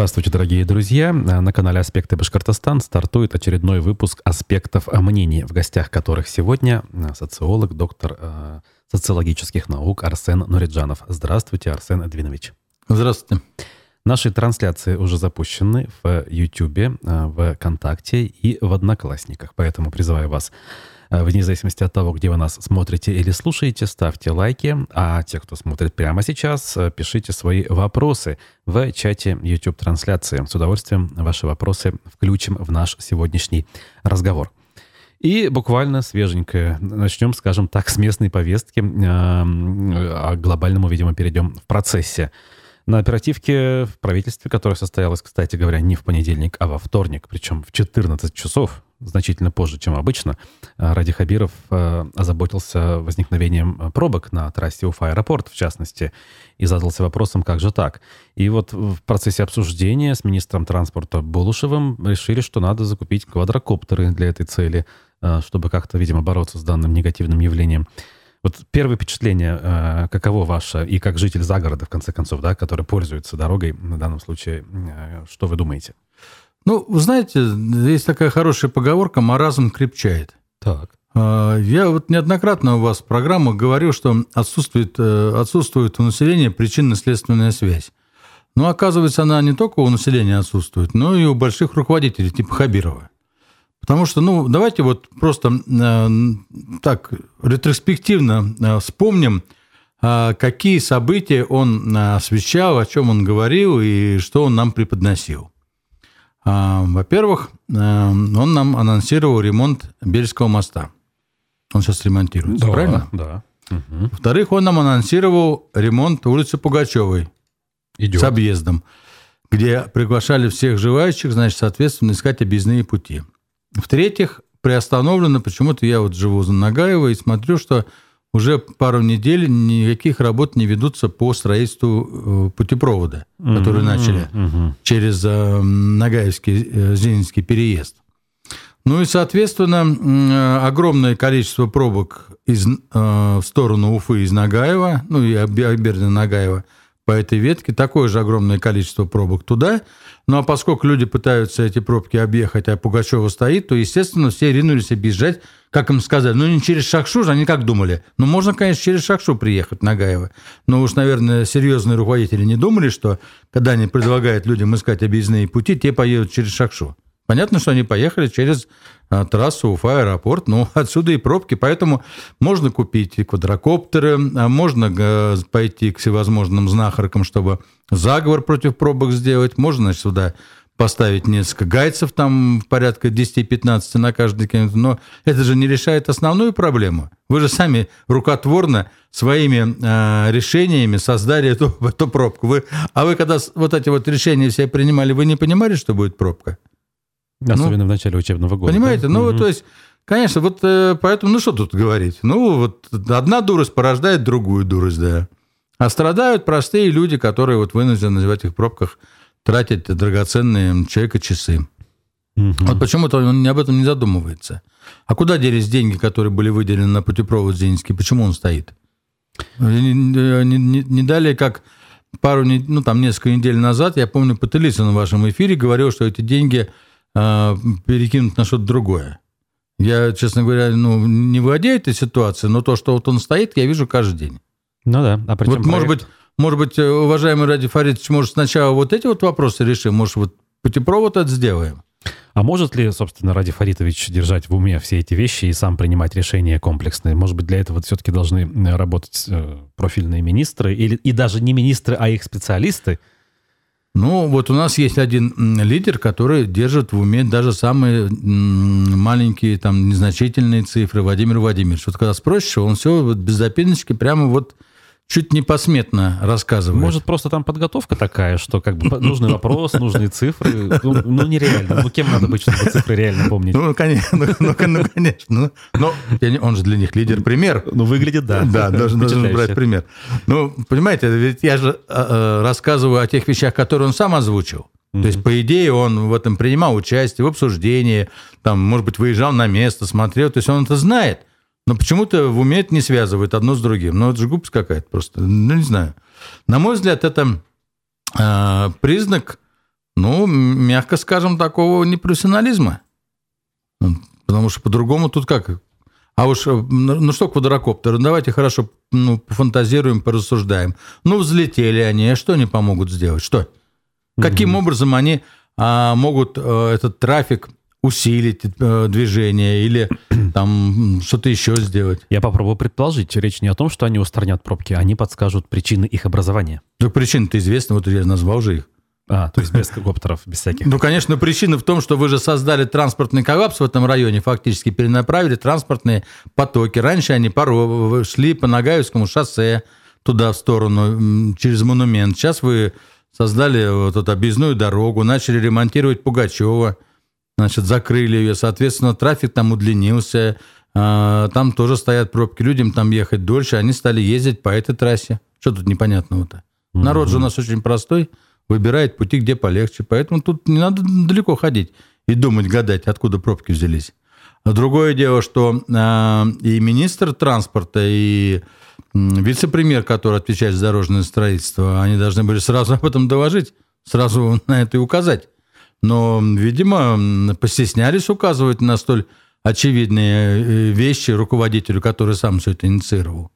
Здравствуйте, дорогие друзья. На канале «Аспекты Башкортостан» стартует очередной выпуск «Аспектов мнений», в гостях которых сегодня социолог, доктор э, социологических наук Арсен Нуриджанов. Здравствуйте, Арсен Эдвинович. Здравствуйте. Наши трансляции уже запущены в YouTube, э, в ВКонтакте и в Одноклассниках, поэтому призываю вас Э, вне зависимости от того, где вы нас смотрите или слушаете, ставьте лайки. А те, кто смотрит прямо сейчас, э, пишите свои вопросы в чате YouTube-трансляции. С удовольствием ваши вопросы включим в наш сегодняшний разговор. И буквально свеженькое. Начнем, скажем так, с местной повестки. Э, а к глобальному, видимо, перейдем в процессе. На оперативке в правительстве, которая состоялась, кстати говоря, не в понедельник, а во вторник, причем в 14 часов, значительно позже, чем обычно, э, Ради Хабиров э, озаботился возникновением пробок на трассе Уфа-аэропорт, в частности, и задался вопросом, как же так. И вот в процессе обсуждения с министром транспорта Болушевым решили, что надо закупить квадрокоптеры для этой цели, э, чтобы как-то, видимо, бороться с данным негативным явлением. Вот первое впечатление, каково ваше, и как житель загорода, в конце концов, да, который пользуется дорогой, на данном случае, что вы думаете? Ну, вы знаете, есть такая хорошая поговорка «маразм крепчает». Так. А, я вот неоднократно у вас в программах говорил, что отсутствует, э, отсутствует у населения причинно-следственная связь. Но оказывается, она не только у населения отсутствует, но и у больших руководителей, типа Хабирова. Потому что, ну, давайте вот просто э, так ретроспективно э, вспомним, э, какие события он освещал, о чем он говорил и что он нам преподносил. А, во-первых, э, он нам анонсировал ремонт Бельского моста. Он сейчас ремонтируется, да, правильно? Да. Угу. Во-вторых, он нам анонсировал ремонт улицы Пугачевой Идет. с объездом, где приглашали всех желающих, значит, соответственно, искать объездные пути. В-третьих, приостановлено, почему-то я вот живу за Нагаева и смотрю, что уже пару недель никаких работ не ведутся по строительству э, путепровода, mm-hmm. который начали mm-hmm. через э, Нагаевский э, Зенинский переезд. Ну и, соответственно, огромное количество пробок из, в сторону Уфы из Нагаева, ну и Абердина Нагаева – по этой ветке, такое же огромное количество пробок туда. Ну а поскольку люди пытаются эти пробки объехать, а Пугачева стоит, то, естественно, все ринулись объезжать, как им сказали, ну не через Шакшу же, они как думали? Ну можно, конечно, через Шакшу приехать, Нагаева. Но уж, наверное, серьезные руководители не думали, что когда они предлагают людям искать объездные пути, те поедут через Шакшу. Понятно, что они поехали через а, трассу Уфа-аэропорт, но отсюда и пробки, поэтому можно купить квадрокоптеры, а можно пойти к всевозможным знахаркам, чтобы заговор против пробок сделать, можно значит, сюда поставить несколько гайцев, там порядка 10-15 на каждый километр, но это же не решает основную проблему. Вы же сами рукотворно своими э, решениями создали эту, эту пробку. Вы, а вы когда вот эти вот решения все принимали, вы не понимали, что будет пробка? Особенно ну, в начале учебного года. Понимаете? Да? Ну, угу. то есть, конечно, вот э, поэтому, ну, что тут говорить? Ну, вот одна дурость порождает другую дурость, да. А страдают простые люди, которые вот вынуждены в этих пробках тратить драгоценные человека часы. Угу. Вот почему-то он об этом не задумывается. А куда делись деньги, которые были выделены на путепровод Зенинский? Почему он стоит? Не, не, не, не далее, как пару, ну, там, несколько недель назад, я помню, Пателицын на вашем эфире говорил, что эти деньги а, перекинуть на что-то другое. Я, честно говоря, ну, не владею этой ситуацией, но то, что вот он стоит, я вижу каждый день. Ну да. А вот, проект... может быть, может быть, уважаемый Ради Фаридович, может, сначала вот эти вот вопросы решим, может, вот путепровод это сделаем? А может ли, собственно, Ради Фаритович держать в уме все эти вещи и сам принимать решения комплексные? Может быть, для этого все-таки должны работать э, профильные министры или и даже не министры, а их специалисты? Ну, вот у нас есть один лидер, который держит в уме даже самые маленькие, там, незначительные цифры. Владимир Владимирович. Вот когда спросишь, он все вот без запиночки прямо вот чуть не посметно рассказывает. Может, просто там подготовка такая, что как бы нужный вопрос, нужные цифры. Ну, ну нереально. Ну, кем надо быть, чтобы цифры реально помнить? Ну, конечно. Ну, ну, ну конечно. Но он же для них лидер-пример. Ну, выглядит, да. Да, должен, должен брать пример. Ну, понимаете, ведь я же э, рассказываю о тех вещах, которые он сам озвучил. То есть, по идее, он в этом принимал участие, в обсуждении, там, может быть, выезжал на место, смотрел, то есть он это знает. Но почему-то в уме это не связывает одно с другим. Ну, это же глупость какая-то просто. Ну, не знаю. На мой взгляд, это э, признак ну, мягко скажем, такого непрофессионализма. Потому что по-другому тут как? А уж, ну, ну что квадрокоптеры, ну, давайте хорошо ну, пофантазируем, порассуждаем. Ну, взлетели они, а что они помогут сделать? Что? Каким угу. образом они а, могут а, этот трафик усилить э, движение или там что-то еще сделать. Я попробую предположить. Речь не о том, что они устранят пробки, они подскажут причины их образования. Так причины-то известны, вот я назвал же их. А, то есть без коптеров, без всяких. Ну, конечно, причина в том, что вы же создали транспортный коллапс в этом районе, фактически перенаправили транспортные потоки. Раньше они пару шли по Нагаевскому шоссе туда в сторону, через монумент. Сейчас вы создали вот эту объездную дорогу, начали ремонтировать Пугачева, значит, закрыли ее, соответственно, трафик там удлинился, а, там тоже стоят пробки, людям там ехать дольше, они стали ездить по этой трассе. Что тут непонятного-то? Народ же у нас очень простой – выбирает пути, где полегче. Поэтому тут не надо далеко ходить и думать, гадать, откуда пробки взялись. Другое дело, что э, и министр транспорта, и вице-премьер, который отвечает за дорожное строительство, они должны были сразу об этом доложить, сразу на это и указать. Но, видимо, постеснялись указывать на столь очевидные э, вещи руководителю, который сам все это инициировал.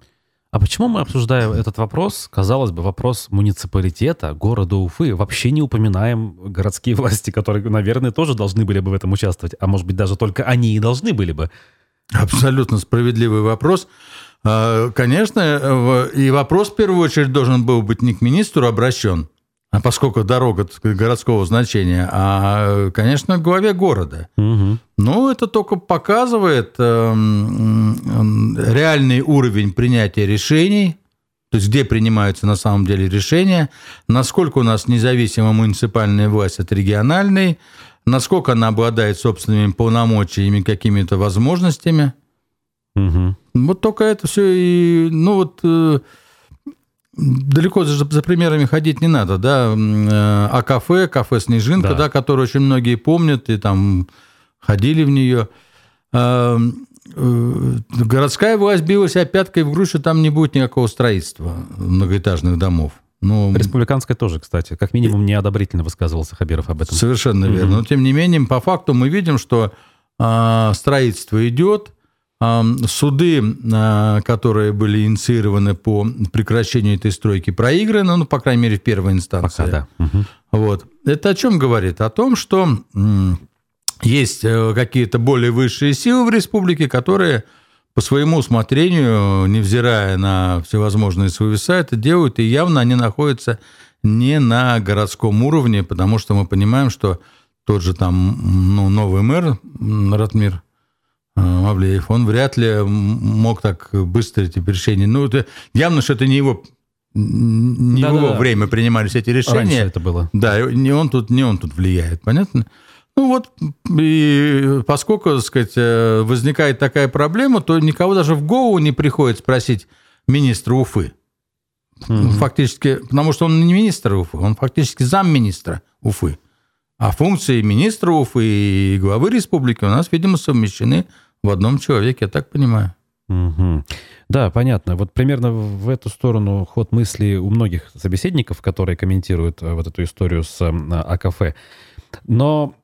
А почему мы обсуждаем этот вопрос, казалось бы, вопрос муниципалитета, города Уфы, вообще не упоминаем городские власти, которые, наверное, тоже должны были бы в этом участвовать, а может быть, даже только они и должны были бы? Абсолютно справедливый вопрос. А, конечно, и вопрос в первую очередь должен был быть не к министру обращен, поскольку дорога городского значения, а, конечно, к главе города. Угу. Ну, это только показывает э, реальный уровень принятия решений, то есть где принимаются на самом деле решения, насколько у нас независима муниципальная власть от региональной, насколько она обладает собственными полномочиями, какими-то возможностями. Угу. Вот только это все и, ну вот э, далеко за, за примерами ходить не надо, да, э, а кафе, кафе «Снежинка», да. да, которое очень многие помнят и там ходили в нее. А, э, городская власть билась опяткой в грудь, что там не будет никакого строительства многоэтажных домов. Ну, Республиканская тоже, кстати, как минимум неодобрительно высказывался Хабиров об этом. Совершенно верно. Но тем не менее, по факту мы видим, что а, строительство идет, Суды, а, которые были инициированы по прекращению этой стройки, проиграны, ну, по крайней мере, в первой инстанции. Пока, да. Угу. Вот. Это о чем говорит? О том, что есть э, какие-то более высшие силы в республике, которые по своему усмотрению, невзирая на всевозможные свои это делают, и явно они находятся не на городском уровне, потому что мы понимаем, что тот же там ну, новый мэр Ратмир Мавлеев, он вряд ли мог так быстро эти решения. Ну, это явно, что это не его не да, его да, время принимались эти решения. Раньше это было. Да, не он тут, не он тут влияет, понятно? Ну вот, и поскольку, так сказать, э, возникает такая проблема, то никого даже в голову не приходит спросить министра Уфы. Угу. Фактически, потому что он не министр Уфы, он фактически замминистра Уфы. А функции министра Уфы и главы республики у нас, видимо, совмещены в одном человеке, я так понимаю. Угу. Да, понятно. Вот примерно в эту сторону ход мысли у многих собеседников, которые комментируют э, вот эту историю с э, АКФ. Но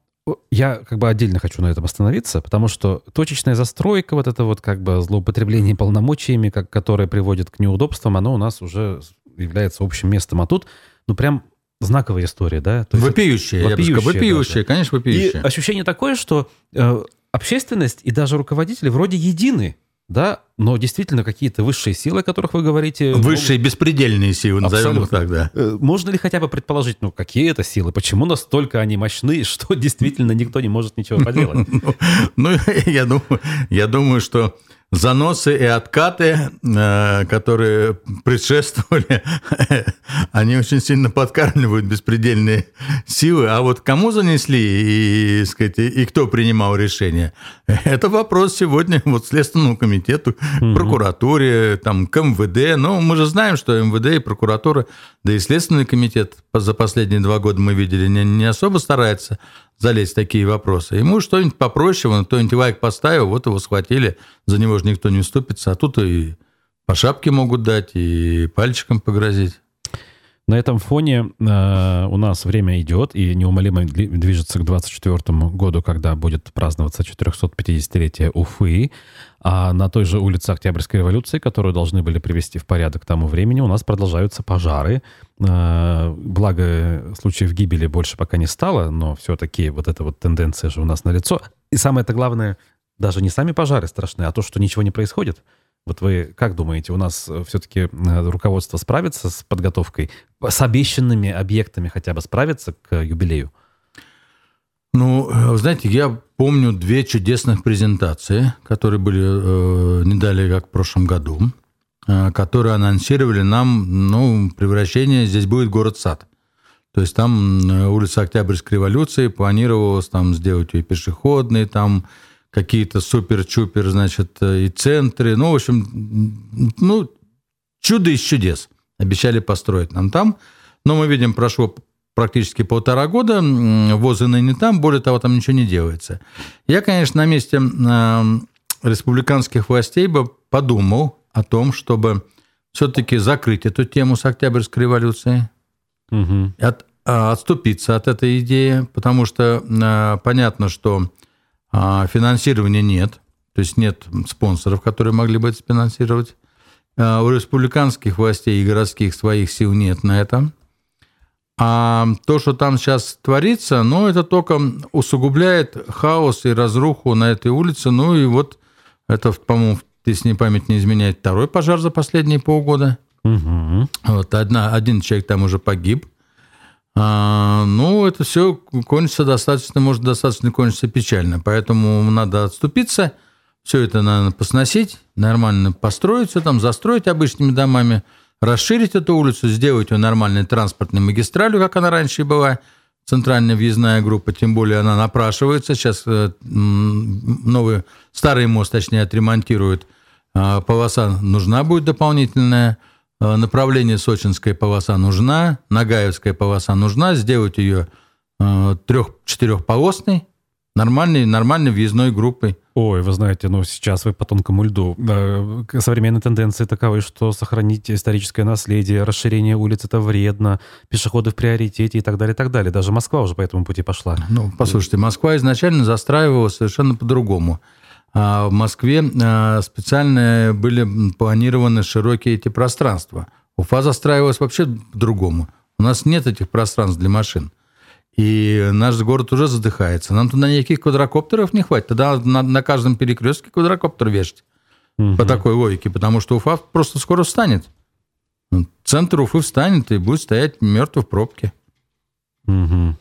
я как бы отдельно хочу на этом остановиться, потому что точечная застройка, вот это вот как бы злоупотребление полномочиями, как, которое приводит к неудобствам, оно у нас уже является общим местом. А тут, ну, прям знаковая история, да? То вопиющая, вопиющая, я бы сказал, вопиющая, конечно, вопиющая. И ощущение такое, что э, общественность и даже руководители вроде едины, да, но действительно какие-то высшие силы, о которых вы говорите... Высшие могут... беспредельные силы, назовем их так, да. Э, можно ли хотя бы предположить, ну, какие это силы, почему настолько они мощны, что действительно никто не может ничего поделать? Ну, я думаю, я думаю, что заносы и откаты, э, которые предшествовали, они очень сильно подкармливают беспредельные силы. А вот кому занесли и, сказать, и кто принимал решение, это вопрос сегодня вот Следственному комитету, угу. прокуратуре, там, к МВД. Но мы же знаем, что МВД и прокуратура, да и Следственный комитет за последние два года мы видели, не, не особо старается залезть в такие вопросы. Ему что-нибудь попроще, он кто-нибудь лайк поставил, вот его схватили, за него же никто не уступится, а тут и по шапке могут дать, и пальчиком погрозить. На этом фоне э, у нас время идет и неумолимо движется к 24 году, когда будет праздноваться 450-летие Уфы. А на той же улице Октябрьской революции, которую должны были привести в порядок к тому времени, у нас продолжаются пожары. Э, благо, случаев гибели больше пока не стало, но все-таки вот эта вот тенденция же у нас налицо. И самое это главное, даже не сами пожары страшны, а то, что ничего не происходит. Вот вы как думаете, у нас э, все-таки э, руководство справится с подготовкой, с обещанными объектами хотя бы справится к юбилею? Ну, э, знаете, я помню две чудесных презентации, которые были э, не далее, как в прошлом году, э, которые анонсировали нам, ну, превращение, здесь будет город-сад. То есть там улица Октябрьской революции планировалось там сделать ее пешеходной, там какие-то супер-чупер, значит, и центры. Ну, в общем, ну, чудо из чудес. Обещали построить нам там. Но мы видим, прошло практически полтора года, ВОЗы ныне там, более того, там ничего не делается. Я, конечно, на месте республиканских властей бы подумал о том, чтобы все-таки закрыть эту тему с Октябрьской революцией, угу. от, а, отступиться от этой идеи, потому что а, понятно, что а финансирования нет, то есть нет спонсоров, которые могли бы это финансировать. А у республиканских властей и городских своих сил нет на это. А то, что там сейчас творится, ну, это только усугубляет хаос и разруху на этой улице. Ну, и вот это, по-моему, если не память не изменяет, второй пожар за последние полгода. Угу. Вот одна, один человек там уже погиб. А, ну, это все кончится достаточно, может достаточно кончиться печально. Поэтому надо отступиться, все это надо посносить, нормально построить все там, застроить обычными домами, расширить эту улицу, сделать ее нормальной транспортной магистралью, как она раньше и была, центральная въездная группа, тем более она напрашивается. Сейчас э, новый, старый мост, точнее, отремонтируют. А, полоса нужна будет дополнительная – направление сочинская полоса нужна, Нагаевская полоса нужна, сделать ее э, трех-четырехполосной, нормальной, нормальной въездной группой. Ой, вы знаете, ну сейчас вы по тонкому льду. Современные тенденции таковы, что сохранить историческое наследие, расширение улиц это вредно, пешеходы в приоритете и так далее, и так далее. Даже Москва уже по этому пути пошла. Ну, послушайте, Москва изначально застраивалась совершенно по-другому. А в Москве а, специально были планированы широкие эти пространства. Уфа застраивалась вообще по-другому. У нас нет этих пространств для машин. И наш город уже задыхается. Нам туда никаких квадрокоптеров не хватит. Тогда на, на каждом перекрестке квадрокоптер вешать. Угу. По такой логике. Потому что Уфа просто скоро встанет. Центр Уфы встанет и будет стоять мертвый в пробке. Угу.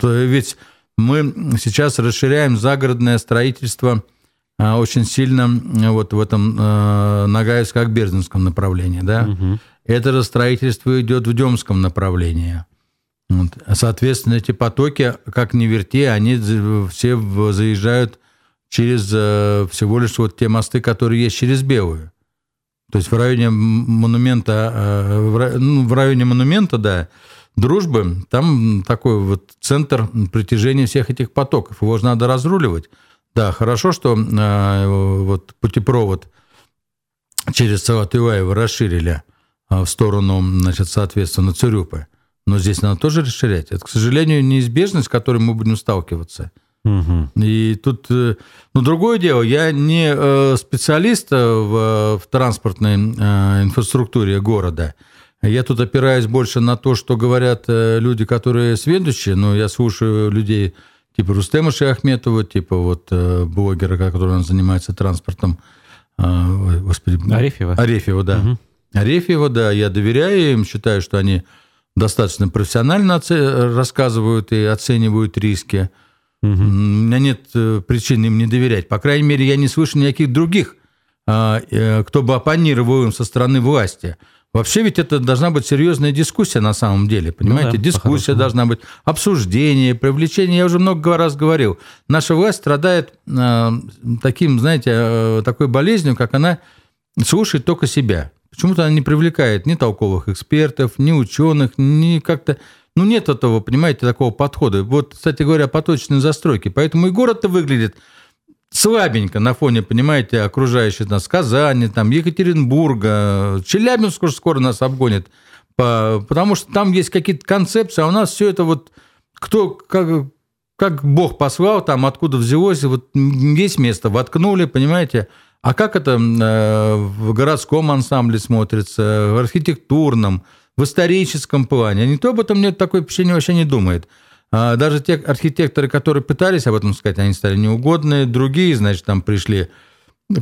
То ведь мы сейчас расширяем загородное строительство – очень сильно вот в этом э, Нагаевско-Акбердинском направлении. Да? Угу. Это же строительство идет в Демском направлении. Вот. Соответственно, эти потоки, как ни верти, они все заезжают через э, всего лишь вот те мосты, которые есть через Белую. То есть в районе монумента, э, ну, в районе монумента, да, дружбы, там такой вот центр притяжения всех этих потоков. Его же надо разруливать. Да, хорошо, что э, вот путепровод через Саватываева расширили э, в сторону, значит, соответственно, Цюрюпы. Но здесь надо тоже расширять. Это, к сожалению, неизбежность, с которой мы будем сталкиваться. Угу. И тут, э, ну, другое дело, я не э, специалист в, в транспортной инфраструктуре города. Я тут опираюсь больше на то, что говорят люди, которые сведущие, но я слушаю людей, типа Рустема Шахметова, типа вот э, блогера, который занимается транспортом. Э, господи, Арефьева. Арефьева, да. Угу. Арефьева, да, я доверяю им, считаю, что они достаточно профессионально рассказывают и оценивают риски. Угу. У меня нет э, причин им не доверять. По крайней мере, я не слышу никаких других, кто бы оппонировал им со стороны власти. Вообще ведь это должна быть серьезная дискуссия на самом деле, понимаете? Ну да, дискуссия должна быть, обсуждение, привлечение. Я уже много раз говорил. Наша власть страдает э, таким, знаете, э, такой болезнью, как она слушает только себя. Почему-то она не привлекает ни толковых экспертов, ни ученых, ни как-то... Ну, нет этого, понимаете, такого подхода. Вот, кстати говоря, поточной застройки. Поэтому и город-то выглядит слабенько на фоне, понимаете, окружающих нас Казани, там, Екатеринбурга, Челябинск уже скоро нас обгонит По, потому что там есть какие-то концепции, а у нас все это вот кто как, как Бог послал, там откуда взялось, вот есть место воткнули, понимаете? А как это э, в городском ансамбле смотрится, в архитектурном, в историческом плане? Никто об этом нет, такое впечатление вообще не думает. А даже те архитекторы, которые пытались об этом сказать, они стали неугодные. Другие, значит, там пришли,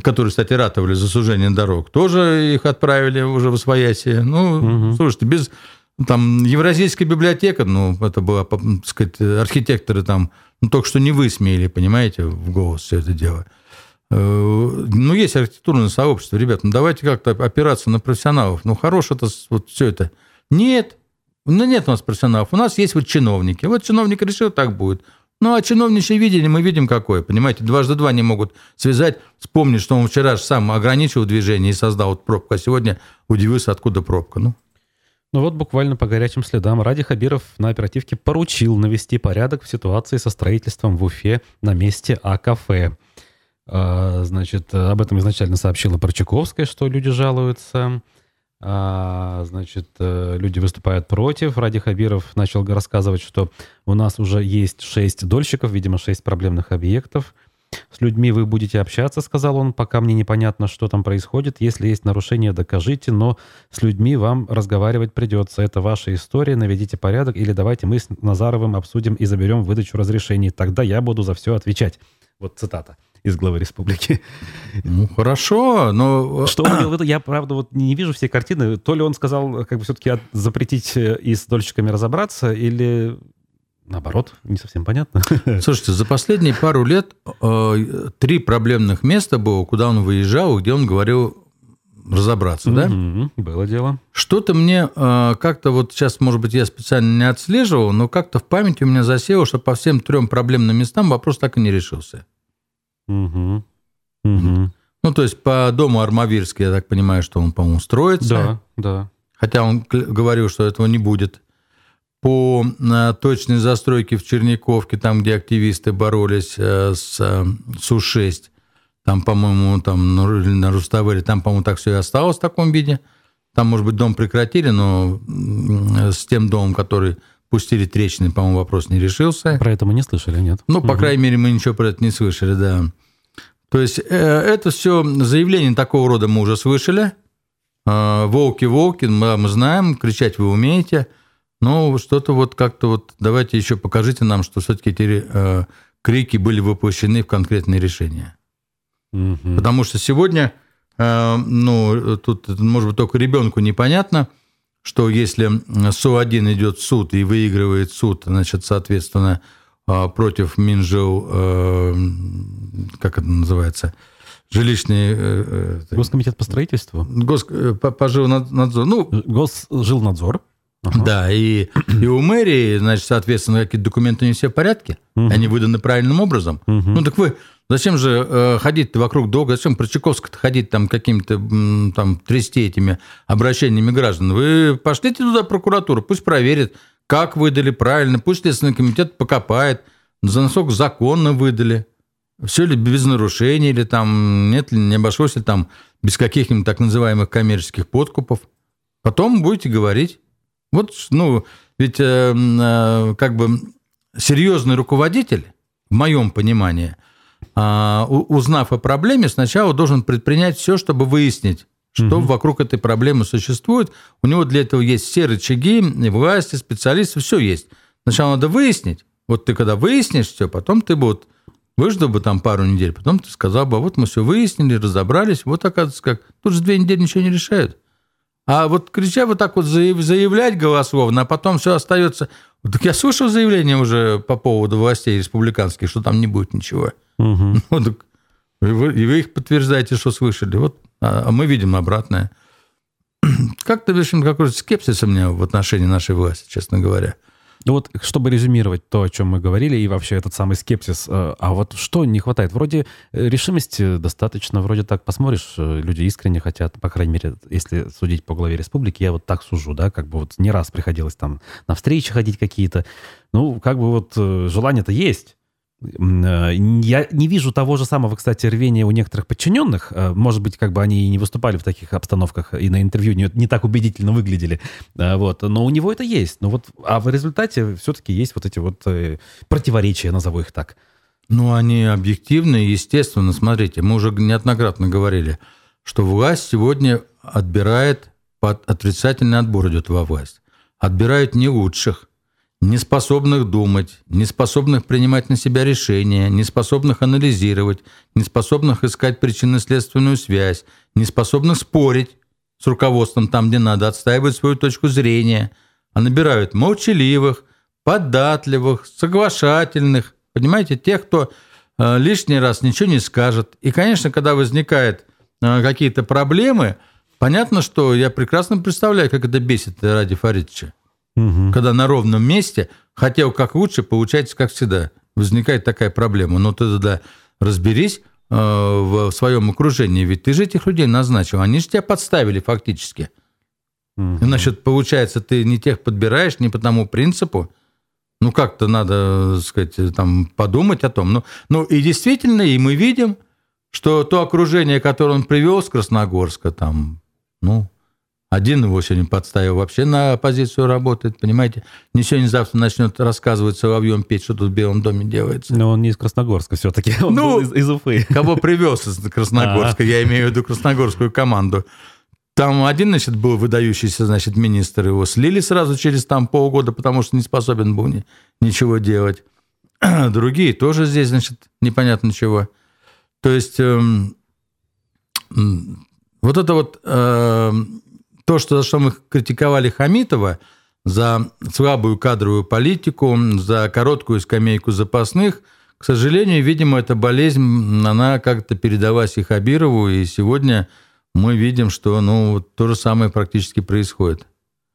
которые, кстати, ратовали за сужение дорог, тоже их отправили уже в Освоясье. Ну, угу. слушайте, без... Там Евразийская библиотека, ну, это было, так сказать, архитекторы там, ну, только что не высмеяли, понимаете, в голос все это дело. Э, ну, есть архитектурное сообщество, ребят, ну, давайте как-то опираться на профессионалов. Ну, хорош это вот все это. Нет, ну, нет у нас профессионалов. У нас есть вот чиновники. Вот чиновник решил, так будет. Ну, а чиновничье видение мы видим какое. Понимаете, дважды два не могут связать. Вспомнить, что он вчера же сам ограничил движение и создал вот пробку, а сегодня удивился, откуда пробка. Ну, ну вот буквально по горячим следам Ради Хабиров на оперативке поручил навести порядок в ситуации со строительством в Уфе на месте А-кафе. А, значит, об этом изначально сообщила Парчаковская, что люди жалуются. А, значит, э, люди выступают против. Ради Хабиров начал рассказывать, что у нас уже есть шесть дольщиков, видимо, шесть проблемных объектов. С людьми вы будете общаться, сказал он, пока мне непонятно, что там происходит. Если есть нарушение, докажите, но с людьми вам разговаривать придется. Это ваша история, наведите порядок, или давайте мы с Назаровым обсудим и заберем выдачу разрешений. Тогда я буду за все отвечать. Вот цитата из главы республики. Ну, хорошо, но... Что он делал? Я, правда, вот не вижу все картины. То ли он сказал, как бы все-таки запретить э, и с дольщиками разобраться, или наоборот, не совсем понятно. Слушайте, за последние пару лет э, три проблемных места было, куда он выезжал, где он говорил разобраться, да? было дело. Что-то мне э, как-то вот сейчас, может быть, я специально не отслеживал, но как-то в памяти у меня засело, что по всем трем проблемным местам вопрос так и не решился. Угу. Угу. Ну, то есть по дому Армавирский, я так понимаю, что он, по-моему, строится. Да, да. Хотя он говорил, что этого не будет. По э, точной застройке в Черниковке, там, где активисты боролись э, с э, Су-6, там, по-моему, там на Руставеле, там, по-моему, так все и осталось в таком виде. Там, может быть, дом прекратили, но с тем домом, который пустили трещины, по-моему, вопрос не решился. Про это мы не слышали, нет? Ну, по угу. крайней мере, мы ничего про это не слышали, да. То есть э, это все заявление такого рода мы уже слышали. Э, волки, волки, мы, знаем, кричать вы умеете. Но что-то вот как-то вот давайте еще покажите нам, что все-таки эти э, крики были воплощены в конкретные решения. Угу. Потому что сегодня, ну, тут, может быть, только ребенку непонятно – что если СУ-1 идет в суд и выигрывает суд, значит, соответственно, а, против Минжил, э, как это называется, жилищный... Э, э, Госкомитет по строительству? Гос, по, по жилнадзор. Ну, Госжилнадзор. Ага. Да, и, и у мэрии, значит, соответственно, какие-то документы не все в порядке, угу. они выданы правильным образом. Угу. Ну так вы Зачем же э, ходить вокруг долго? Зачем про Чайковского ходить там какими-то там трясти этими обращениями граждан? Вы пошлите туда прокуратуру, пусть проверит, как выдали правильно, пусть Следственный комитет покопает, за насколько законно выдали. Все ли без нарушений, или там нет ли, не обошлось ли там без каких-нибудь так называемых коммерческих подкупов. Потом будете говорить. Вот, ну, ведь э, э, как бы серьезный руководитель, в моем понимании – узнав о проблеме, сначала должен предпринять все, чтобы выяснить, что угу. вокруг этой проблемы существует. У него для этого есть все рычаги, власти, специалисты, все есть. Сначала надо выяснить. Вот ты когда выяснишь все, потом ты вот выждал бы там пару недель, потом ты сказал бы, «А вот мы все выяснили, разобрались, вот оказывается как. Тут же две недели ничего не решают. А вот крича вот так вот заявлять голословно, а потом все остается. Так я слышал заявление уже по поводу властей республиканских, что там не будет ничего. Угу. Ну, так, и, вы, и вы их подтверждаете, что слышали. Вот, а, а мы видим обратное. Как-то, в общем, какой-то скепсис у меня в отношении нашей власти, честно говоря. Ну вот, чтобы резюмировать то, о чем мы говорили, и вообще этот самый скепсис, э, а вот что не хватает? Вроде э, решимости достаточно, вроде так посмотришь, э, люди искренне хотят, по крайней мере, если судить по главе республики, я вот так сужу, да, как бы вот не раз приходилось там на встречи ходить какие-то, ну, как бы вот желание-то есть, я не вижу того же самого, кстати, рвения у некоторых подчиненных. Э, может быть, как бы они и не выступали в таких обстановках, и на интервью не, не так убедительно выглядели. Э, вот. Но у него это есть. Но вот, а в результате все-таки есть вот эти вот противоречия, назову их так. Ну, они объективны, естественно. Смотрите, мы уже неоднократно говорили, что власть сегодня отбирает, под отрицательный отбор идет во власть. Отбирают не лучших, неспособных думать, неспособных принимать на себя решения, неспособных анализировать, неспособных искать причинно-следственную связь, неспособных спорить с руководством там, где надо, отстаивать свою точку зрения, а набирают молчаливых, податливых, соглашательных, понимаете, тех, кто э, лишний раз ничего не скажет. И, конечно, когда возникают э, какие-то проблемы, понятно, что я прекрасно представляю, как это бесит Ради Фаридовича. Угу. Когда на ровном месте хотел как лучше, получается как всегда. Возникает такая проблема. Но ты тогда разберись э, в своем окружении, ведь ты же этих людей назначил, они же тебя подставили фактически. Угу. Значит, получается, ты не тех подбираешь не по тому принципу, ну, как-то надо, сказать, там, подумать о том. Ну, ну, и действительно, и мы видим, что то окружение, которое он привел с Красногорска, там, ну, один его сегодня подставил, вообще на оппозицию работает, понимаете? Не сегодня, завтра начнет рассказывать Соловьем петь, что тут в Белом доме делается. Но он не из Красногорска все-таки, он ну, из, из Уфы. Кого привез из Красногорска, а. я имею в виду красногорскую команду. Там один, значит, был выдающийся, значит, министр, его слили сразу через там полгода, потому что не способен был ни, ничего делать. Другие тоже здесь, значит, непонятно чего. То есть эм, вот это вот эм, то, что, за что мы критиковали Хамитова, за слабую кадровую политику, за короткую скамейку запасных, к сожалению, видимо, эта болезнь, она как-то передалась и Хабирову, и сегодня мы видим, что ну, то же самое практически происходит.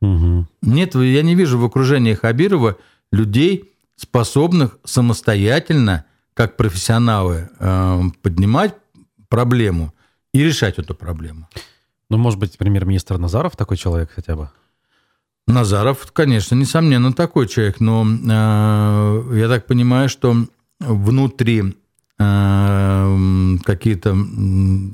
Угу. Нет, я не вижу в окружении Хабирова людей, способных самостоятельно, как профессионалы, э, поднимать проблему и решать эту проблему. Ну, может быть, премьер-министр Назаров такой человек хотя бы? Назаров, конечно, несомненно, такой человек, но э, я так понимаю, что внутри э, какие-то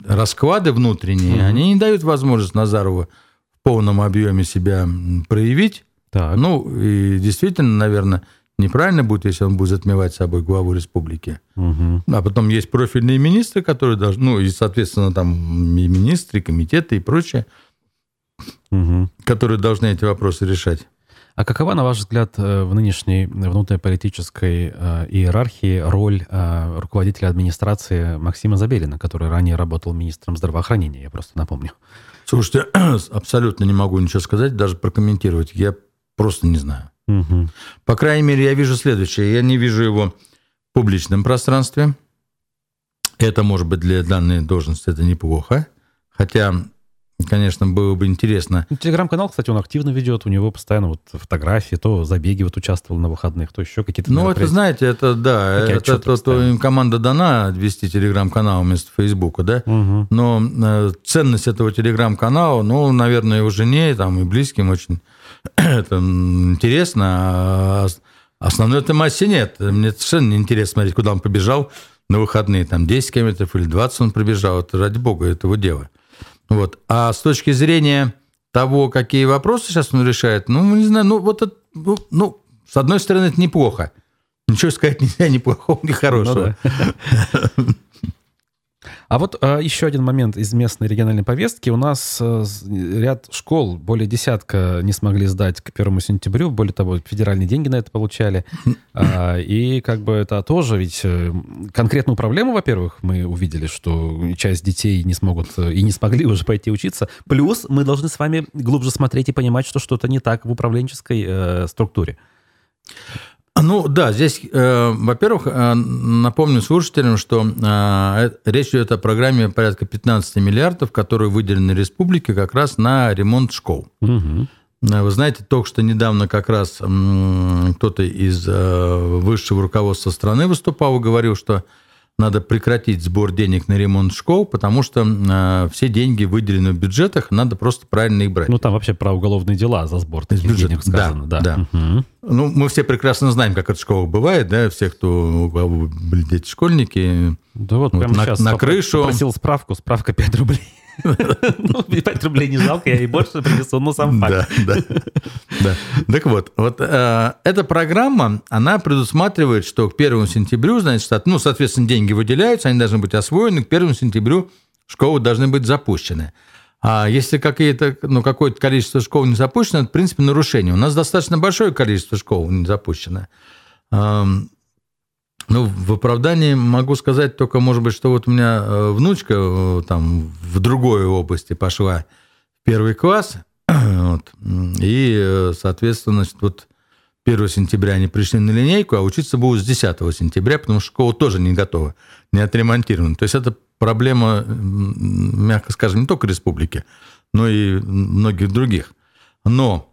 расклады внутренние, угу. они не дают возможность Назарову в полном объеме себя проявить. Так. Ну, и действительно, наверное, неправильно будет, если он будет затмевать собой главу республики. Угу. А потом есть профильные министры, которые должны, ну и, соответственно, там и министры, и комитеты и прочее, угу. которые должны эти вопросы решать. А какова, на ваш взгляд, э, в нынешней внутриполитической э, иерархии роль э, руководителя администрации Максима Забелина, который ранее работал министром здравоохранения, я просто напомню? Слушайте, абсолютно не могу ничего сказать, даже прокомментировать. Я просто не знаю. Угу. По крайней мере, я вижу следующее. Я не вижу его в публичном пространстве. Это, может быть, для данной должности это неплохо. Хотя Конечно, было бы интересно. Ну, телеграм-канал, кстати, он активно ведет, у него постоянно вот фотографии, то забеги вот участвовал на выходных, то еще какие-то Ну, это, знаете, это, да, Такие это то, то им команда дана вести телеграм-канал вместо Фейсбука, да, угу. но э, ценность этого телеграм-канала, ну, наверное, его жене там, и близким очень это интересно, а основной это массе нет. Мне совершенно не интересно смотреть, куда он побежал на выходные, там 10 километров или 20 он пробежал, это ради бога, это его дело. Вот. А с точки зрения того, какие вопросы сейчас он решает, ну, не знаю, ну, вот это, ну, ну с одной стороны, это неплохо. Ничего сказать нельзя ни плохого, ни хорошего. Ну, да. А вот э, еще один момент из местной региональной повестки. У нас э, ряд школ, более десятка, не смогли сдать к первому сентябрю. Более того, федеральные деньги на это получали. Э, и как бы это тоже ведь э, конкретную проблему, во-первых, мы увидели, что часть детей не смогут э, и не смогли уже пойти учиться. Плюс мы должны с вами глубже смотреть и понимать, что что-то не так в управленческой э, структуре. Ну да, здесь, э, во-первых, э, напомню слушателям, что э, речь идет о программе порядка 15 миллиардов, которые выделены республике как раз на ремонт школ. Угу. Вы знаете, только что недавно как раз кто-то из высшего руководства страны выступал и говорил, что надо прекратить сбор денег на ремонт школ, потому что э, все деньги выделены в бюджетах, надо просто правильно их брать. Ну, там вообще про уголовные дела за сбор таких бюджет, денег сказано. Да, да. да. Угу. Ну, мы все прекрасно знаем, как это в школах бывает, да, все, кто были дети-школьники. Да вот, вот прямо на, сейчас на крышу. Просил справку, справка 5 рублей. Ну, 5 рублей не жалко, я и больше принесу, но сам факт. Да, да. да. Так вот, вот э, эта программа, она предусматривает, что к 1 сентябрю, значит, ну, соответственно, деньги выделяются, они должны быть освоены, к 1 сентябрю школы должны быть запущены. А если какие-то, ну, какое-то количество школ не запущено, это, в принципе, нарушение. У нас достаточно большое количество школ не запущено. Ну, в оправдании могу сказать только, может быть, что вот у меня э, внучка э, там в другой области пошла в первый класс, вот, и, э, соответственно, вот 1 сентября они пришли на линейку, а учиться будут с 10 сентября, потому что школа тоже не готова, не отремонтирована. То есть это проблема, мягко скажем, не только республики, но и многих других. Но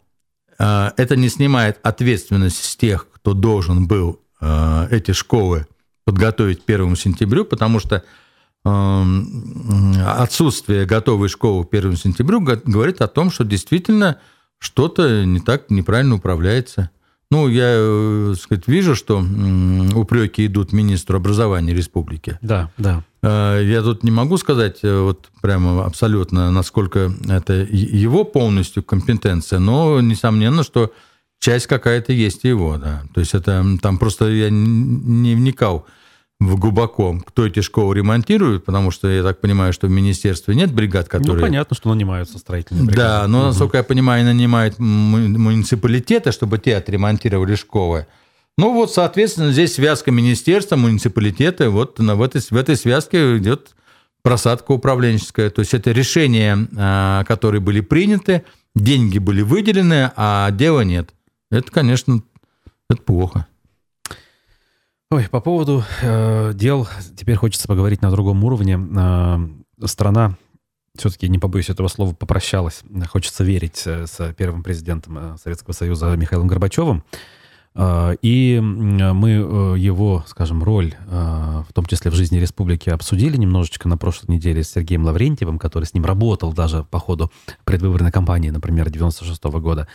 это не снимает ответственность с тех, кто должен был эти школы подготовить к 1 сентябрю, потому что эм, отсутствие готовой школы к 1 сентябрю говорит о том, что действительно что-то не так неправильно управляется. Ну, я э, сказать, вижу, что упреки идут министру образования республики. Да, да. Э, я тут не могу сказать вот прямо абсолютно, насколько это его полностью компетенция, но несомненно, что часть какая-то есть его, да. То есть это там просто я не вникал в глубоко, кто эти школы ремонтирует, потому что я так понимаю, что в министерстве нет бригад, ну, которые... Ну, понятно, что нанимаются строительные бригады. Да, но, угу. насколько я понимаю, нанимают муниципалитеты, чтобы те отремонтировали школы. Ну вот, соответственно, здесь связка министерства, муниципалитета, вот в этой, в этой связке идет просадка управленческая. То есть это решения, а, которые были приняты, деньги были выделены, а дела нет. Это, конечно, это плохо. Ой, по поводу э, дел, теперь хочется поговорить на другом уровне. Э, страна все-таки, не побоюсь этого слова, попрощалась. Хочется верить э, с первым президентом э, Советского Союза Михаилом Горбачевым. Э, и мы его, скажем, роль, в том числе в жизни республики, обсудили немножечко на прошлой неделе с Сергеем Лаврентьевым, который с ним работал даже по ходу предвыборной кампании, например, 96 -го года.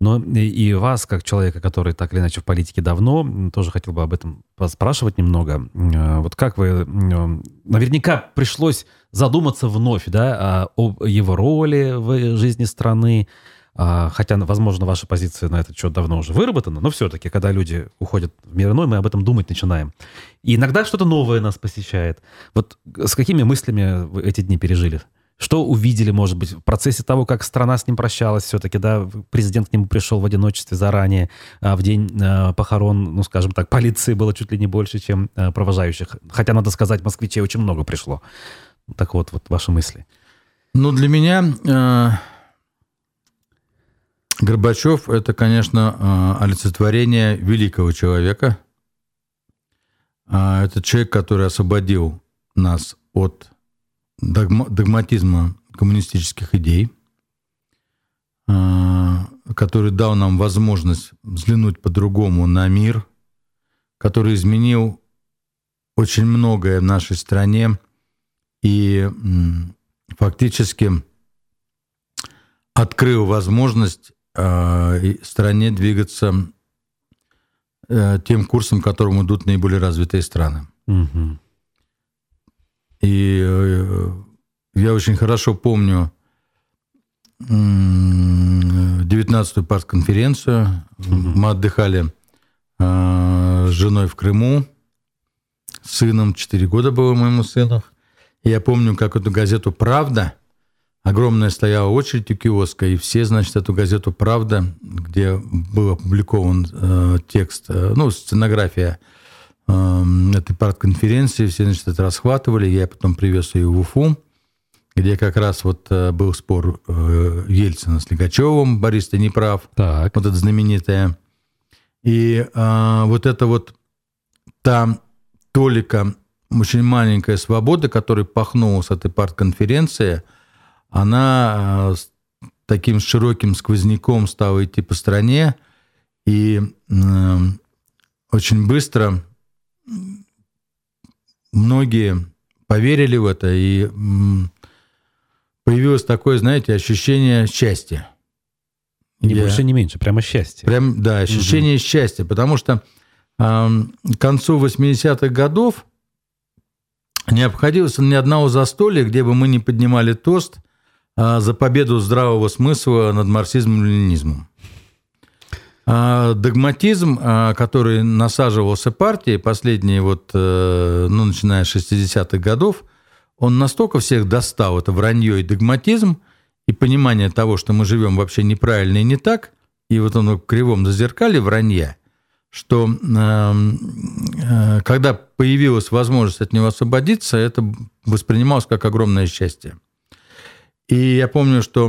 Но и вас, как человека, который так или иначе в политике давно, тоже хотел бы об этом спрашивать немного. Э, вот как вы... Наверняка пришлось задуматься вновь, да, об его роли в жизни страны, а, Хотя, возможно, ваша позиция на этот счет давно уже выработана, но все-таки, когда люди уходят в мир иной, мы об этом думать начинаем. И иногда что-то новое нас посещает. Вот с какими мыслями вы эти дни пережили? Что увидели, может быть, в процессе того, как страна с ним прощалась все-таки, да, президент к нему пришел в одиночестве заранее, а в день э, похорон, ну, скажем так, полиции было чуть ли не больше, чем э, провожающих. Хотя, надо сказать, москвичей очень много пришло. Так вот, вот ваши мысли. Ну, для меня э, Горбачев – это, конечно, э, олицетворение великого человека. Э, это человек, который освободил нас от догматизма коммунистических идей, а, который дал нам возможность взглянуть по-другому на мир, который изменил очень многое в нашей стране и фактически открыл возможность а, стране двигаться э, тем курсом, которым идут наиболее развитые страны. Угу. И э, я очень хорошо помню 19-ю партконференцию. Угу. Мы отдыхали э, с женой в Крыму, с сыном, 4 года было моему сыну. И я помню, как эту газету «Правда», огромная стояла очередь у киоска, и все, значит, эту газету «Правда», где был опубликован э, текст, э, ну, сценография этой партконференции, все, значит, это расхватывали, я потом привез ее в Уфу, где как раз вот э, был спор э, Ельцина с Лигачевым, Борис, ты не прав, так. вот это знаменитое. И а, вот это вот та толика, очень маленькая свобода, которая пахнула с этой партконференции, она с таким широким сквозняком стала идти по стране, и э, очень быстро многие поверили в это, и появилось такое, знаете, ощущение счастья. Не Я... больше, не меньше, прямо счастье. Прям, да, ощущение угу. счастья, потому что э, к концу 80-х годов не обходилось ни одного застолья, где бы мы не поднимали тост э, за победу здравого смысла над марксизмом и ленинизмом. А догматизм, а, который насаживался партией последние вот, э, ну, начиная с 60-х годов, он настолько всех достал, это вранье и догматизм, и понимание того, что мы живем вообще неправильно и не так, и вот он в кривом зазеркале вранья, что э, э, когда появилась возможность от него освободиться, это воспринималось как огромное счастье. И я помню, что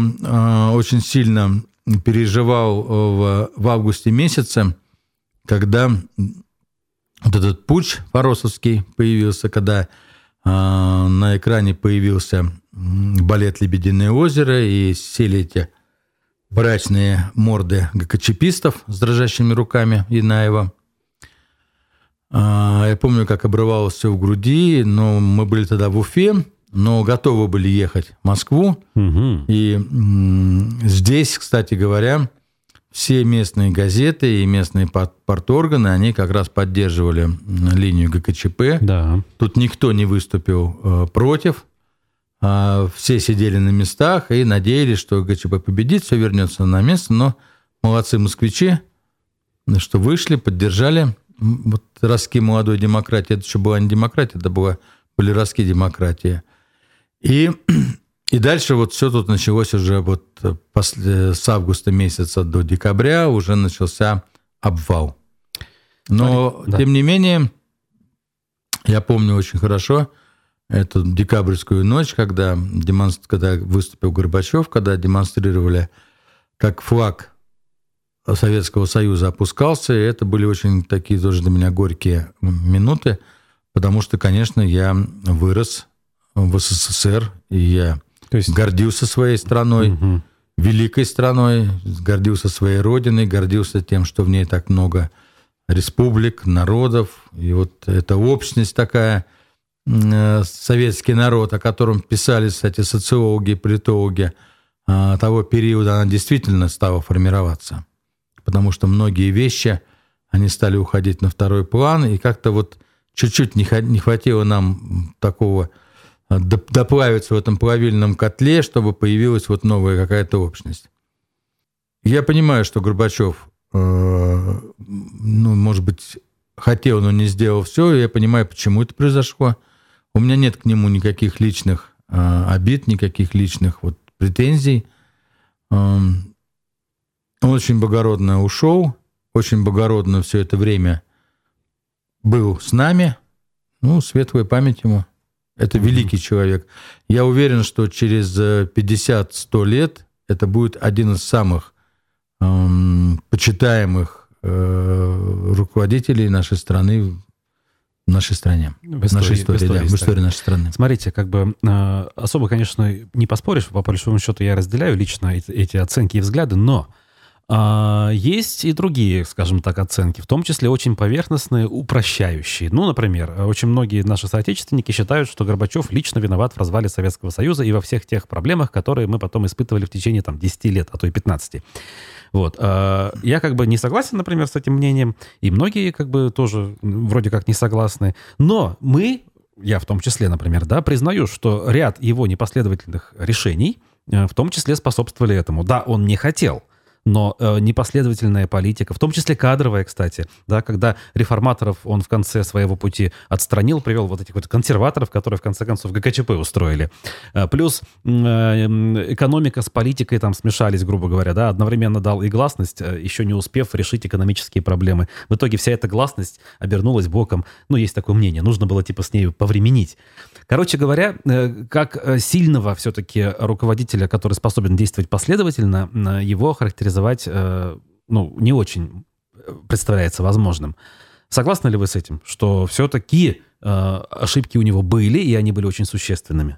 очень сильно переживал э, в, в августе месяце, когда вот этот путь фаросовский появился, когда э, на экране появился балет «Лебединое озеро» и сели эти брачные морды ГКЧПистов с дрожащими руками Инаева. Э, я помню, как обрывалось все в груди, но мы были тогда в Уфе, но готовы были ехать в Москву. Угу. И здесь, кстати говоря, все местные газеты и местные порторганы, они как раз поддерживали линию ГКЧП. Да. Тут никто не выступил э, против. А все сидели на местах и надеялись, что ГКЧП победит, все вернется на место. Но молодцы москвичи, что вышли, поддержали. Вот ростки молодой демократии, это еще была не демократия, это была, были ростки демократии. И, и дальше вот все тут началось уже вот после, с августа месяца до декабря уже начался обвал. Но, да. тем не менее, я помню очень хорошо эту декабрьскую ночь, когда, демонстр... когда выступил Горбачев, когда демонстрировали, как флаг Советского Союза опускался, и это были очень такие тоже для меня горькие минуты, потому что, конечно, я вырос в СССР, и я То есть... гордился своей страной, угу. великой страной, гордился своей родиной, гордился тем, что в ней так много республик, народов, и вот эта общность такая, э, советский народ, о котором писали, кстати, социологи, политологи э, того периода, она действительно стала формироваться, потому что многие вещи, они стали уходить на второй план, и как-то вот чуть-чуть не хватило нам такого доплавиться в этом плавильном котле, чтобы появилась вот новая какая-то общность. Я понимаю, что Горбачев, э, ну, может быть, хотел, но не сделал все, и я понимаю, почему это произошло. У меня нет к нему никаких личных э, обид, никаких личных вот претензий. Э, он очень благородно ушел, очень благородно все это время был с нами. Ну, светлая память ему. Это mm-hmm. великий человек. Я уверен, что через 50-100 э, лет это будет один из самых эм, почитаемых э, руководителей нашей страны в нашей стране, в истории, нашей истории, в истории, да, в истории нашей страны. Смотрите, как бы э, особо, конечно, не поспоришь, по большому счету я разделяю лично эти, эти оценки и взгляды, но а, есть и другие, скажем так, оценки, в том числе очень поверхностные, упрощающие. Ну, например, очень многие наши соотечественники считают, что Горбачев лично виноват в развале Советского Союза и во всех тех проблемах, которые мы потом испытывали в течение там, 10 лет, а то и 15. Вот. А, я как бы не согласен, например, с этим мнением, и многие как бы тоже вроде как не согласны. Но мы, я в том числе, например, да, признаю, что ряд его непоследовательных решений э, в том числе способствовали этому. Да, он не хотел, но э, непоследовательная политика, в том числе кадровая, кстати, да, когда реформаторов он в конце своего пути отстранил, привел вот этих вот консерваторов, которые в конце концов ГКЧП устроили. Э, плюс э, экономика с политикой там смешались, грубо говоря, да, одновременно дал и гласность, э, еще не успев решить экономические проблемы. В итоге вся эта гласность обернулась боком. Ну, есть такое мнение, нужно было типа с ней повременить. Короче говоря, э, как э, сильного все-таки руководителя, который способен действовать последовательно, его характеризовать, э, ну, не очень представляется возможным. Согласны ли вы с этим, что все-таки ошибки у него были, и они были очень существенными?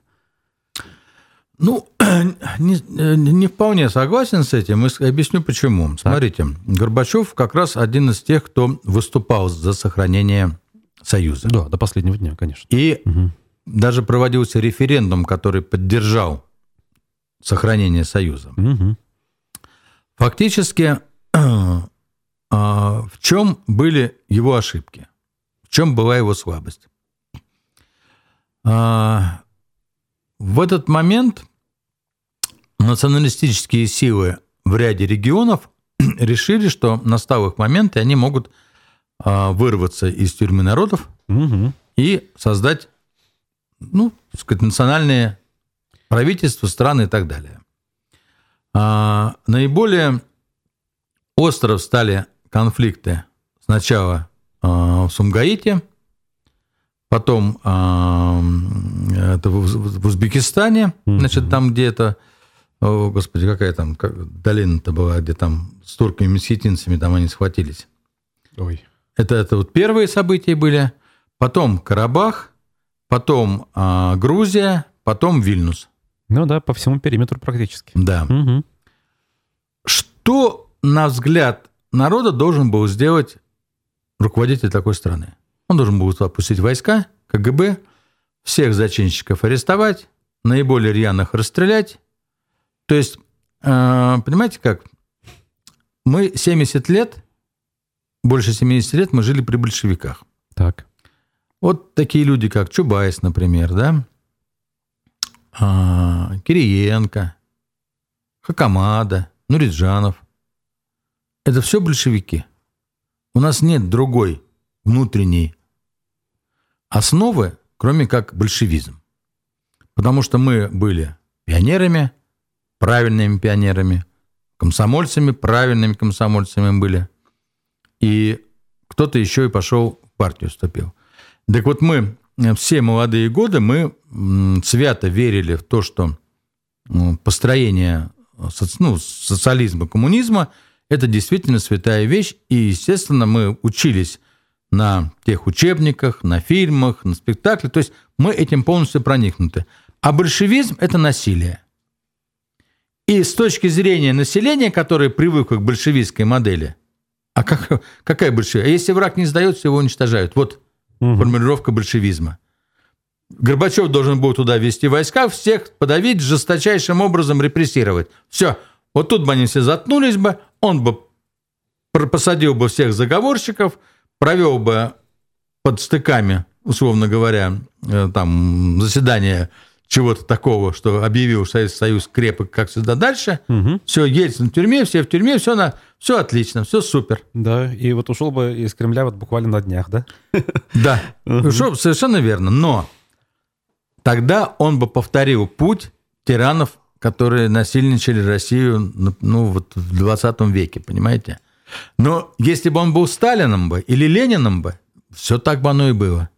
Ну, не, не вполне согласен с этим. И объясню почему. Смотрите, Горбачев как раз один из тех, кто выступал за сохранение Союза. Да, до последнего дня, конечно. И угу. даже проводился референдум, который поддержал сохранение Союза. Угу. Фактически, а, в чем были его ошибки? В чем была его слабость? А, в этот момент националистические силы в ряде регионов решили, что настал их момент, и они могут а, вырваться из тюрьмы народов угу. и создать, ну, так сказать, национальные правительства, страны и так далее. А, наиболее остро стали конфликты сначала а, в Сумгаите, потом а, это в, в Узбекистане, значит, там где это о, господи, какая там как, долина-то была, где там с турками-месхетинцами там они схватились. Ой. Это, это вот первые события были. Потом Карабах, потом а, Грузия, потом Вильнюс. Ну да, по всему периметру практически. Да. Угу. Что, на взгляд народа, должен был сделать руководитель такой страны? Он должен был опустить войска, КГБ, всех зачинщиков арестовать, наиболее рьяных расстрелять, то есть, э, понимаете как? Мы 70 лет, больше 70 лет мы жили при большевиках. Так. Вот такие люди, как Чубайс, например, да? А, Кириенко, Хакамада, Нуриджанов. Это все большевики. У нас нет другой внутренней основы, кроме как большевизм. Потому что мы были пионерами – правильными пионерами, комсомольцами, правильными комсомольцами были. И кто-то еще и пошел в партию вступил. Так вот мы все молодые годы мы свято верили в то, что построение ну, социализма, коммунизма – это действительно святая вещь. И, естественно, мы учились на тех учебниках, на фильмах, на спектаклях. То есть мы этим полностью проникнуты. А большевизм – это насилие. И с точки зрения населения, которое привыкло к большевистской модели, а как, какая большевизм? А если враг не сдается, его уничтожают. Вот угу. формулировка большевизма. Горбачев должен был туда вести войска, всех подавить, жесточайшим образом репрессировать. Все. Вот тут бы они все заткнулись бы, он бы посадил бы всех заговорщиков, провел бы под стыками, условно говоря, э, там заседание чего-то такого, что объявил Советский Союз крепок, как всегда, дальше. Угу. Все, Ельцин в тюрьме, все в тюрьме, все, на, все отлично, все супер. Да, и вот ушел бы из Кремля вот буквально на днях, да? Да, ушел, совершенно верно. Но тогда он бы повторил путь тиранов, которые насильничали Россию ну, вот в 20 веке, понимаете? Но если бы он был Сталином бы или Лениным бы, все так бы оно и было.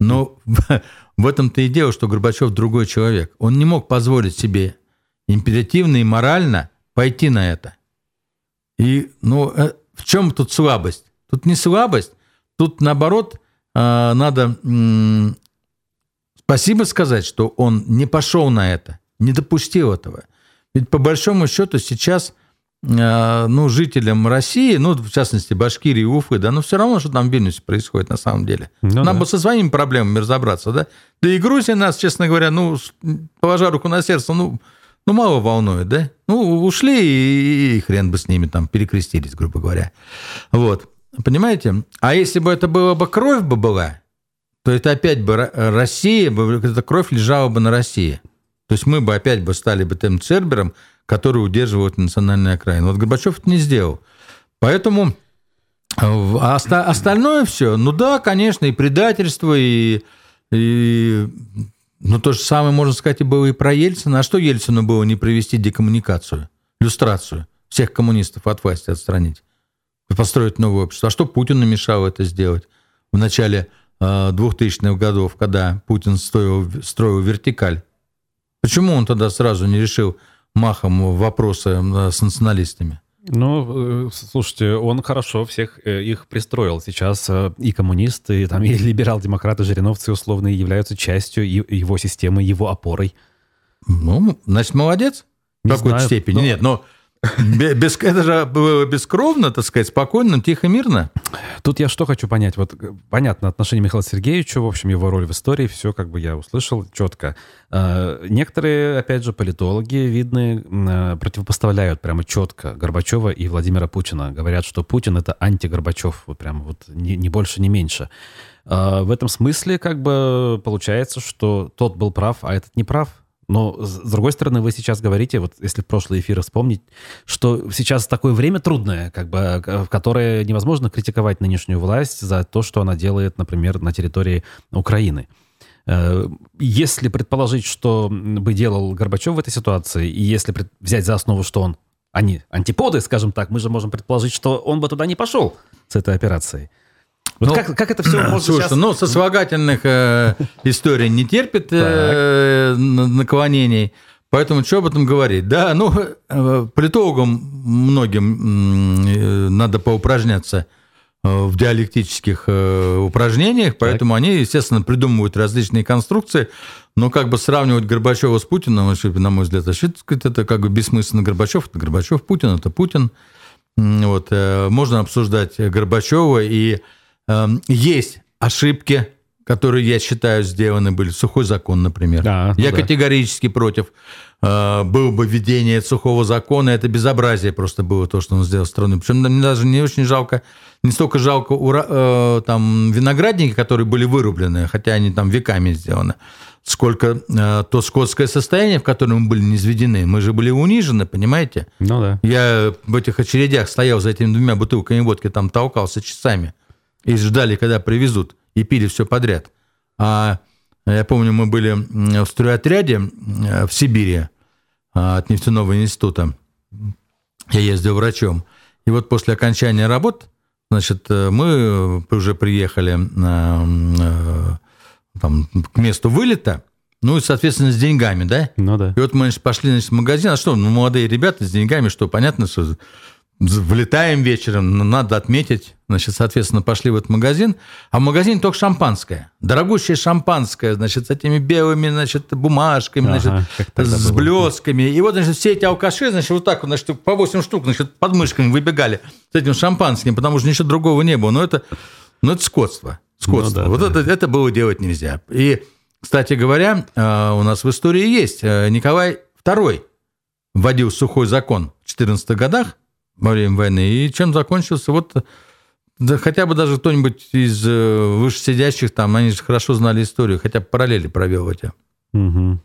Но в этом-то и дело, что Горбачев другой человек. Он не мог позволить себе императивно и морально пойти на это. И ну, э, в чем тут слабость? Тут не слабость, тут наоборот э, надо спасибо сказать, что он не пошел на это, не допустил этого. Ведь по большому счету сейчас ну, жителям России, ну, в частности, Башкирии Уфы, да, но все равно, что там в Вильнюсе происходит на самом деле. Ну, Нам да. бы со своими проблемами разобраться, да. Да и Грузия нас, честно говоря, ну, положа руку на сердце, ну, ну мало волнует, да. Ну, ушли и, и хрен бы с ними там перекрестились, грубо говоря. Вот, понимаете? А если бы это была бы кровь бы была, то это опять бы Россия, эта кровь лежала бы на России. То есть мы бы опять бы стали бы тем Цербером, который удерживает национальные окраины. Вот Горбачев это не сделал. Поэтому а остальное все, ну да, конечно, и предательство, и, и ну, то же самое, можно сказать, и было и про Ельцина. А что Ельцину было не провести декоммуникацию, люстрацию, всех коммунистов от власти отстранить, построить новое общество? А что Путину мешало это сделать в начале 2000-х а, годов, когда Путин строил, строил вертикаль? Почему он тогда сразу не решил махом вопросы э, с националистами? Ну, э, слушайте, он хорошо всех э, их пристроил. Сейчас и коммунисты, и, там, и либерал-демократы, жириновцы условные являются частью его системы, его опорой. Ну, значит, молодец в какой-то степени. Но... Нет, но Без, это же бескровно, так сказать, спокойно, тихо, мирно. Тут я что хочу понять. Вот понятно, отношение Михаила Сергеевича, в общем, его роль в истории, все как бы я услышал четко. А, некоторые, опять же, политологи, видны, а, противопоставляют прямо четко Горбачева и Владимира Путина. Говорят, что Путин — это анти-Горбачев, вот прямо вот ни больше, ни меньше. А, в этом смысле как бы получается, что тот был прав, а этот не прав. Но, с другой стороны, вы сейчас говорите, вот если прошлые эфиры вспомнить, что сейчас такое время трудное, как бы, в которое невозможно критиковать нынешнюю власть за то, что она делает, например, на территории Украины. Э, если предположить, что бы делал Горбачев в этой ситуации, и если взять за основу, что он они антиподы, скажем так, мы же можем предположить, что он бы туда не пошел с этой операцией. Вот ну, как, как это все можно слушай, сейчас... ну, сослагательных э, историй не терпит э, наклонений, поэтому что об этом говорить? Да, ну, э, политологам многим э, надо поупражняться э, в диалектических э, упражнениях, поэтому так. они, естественно, придумывают различные конструкции, но как бы сравнивать Горбачева с Путиным, на мой взгляд, это как бы бессмысленно. Горбачев – это Горбачев, Путин – это Путин. Вот, э, можно обсуждать Горбачева и есть ошибки, которые, я считаю, сделаны были. Сухой закон, например. Да, я да. категорически против. Э, было бы введение сухого закона, это безобразие просто было то, что он сделал страной. Причем мне даже не очень жалко, не столько жалко ура, э, там, виноградники, которые были вырублены, хотя они там веками сделаны, сколько э, то скотское состояние, в котором мы были низведены. Мы же были унижены, понимаете? Ну да. Я в этих очередях стоял за этими двумя бутылками водки, там толкался часами и ждали, когда привезут, и пили все подряд. А я помню, мы были в стройотряде в Сибири а, от нефтяного института. Я ездил врачом. И вот после окончания работ, значит, мы уже приехали на, там, к месту вылета, ну и, соответственно, с деньгами, да? Ну да. И вот мы значит, пошли значит, в магазин. А что, ну, молодые ребята с деньгами, что, понятно, что Влетаем вечером, но надо отметить. Значит, соответственно, пошли в этот магазин. А в магазине только шампанское. Дорогущее шампанское, значит, с этими белыми, значит, бумажками, ага, значит, с было. блесками. И вот, значит, все эти алкаши, значит, вот так вот, значит, по 8 штук, значит, под мышками выбегали с этим шампанским, потому что ничего другого не было. Но это, ну, это скотство. Скотство. Ну, да, вот да. Это, это было делать нельзя. И, кстати говоря, э, у нас в истории есть э, Николай II вводил сухой закон в 14 годах, во время войны. И чем закончился? Вот да хотя бы даже кто-нибудь из э, вышесидящих там, они же хорошо знали историю, хотя бы параллели провел эти. Угу.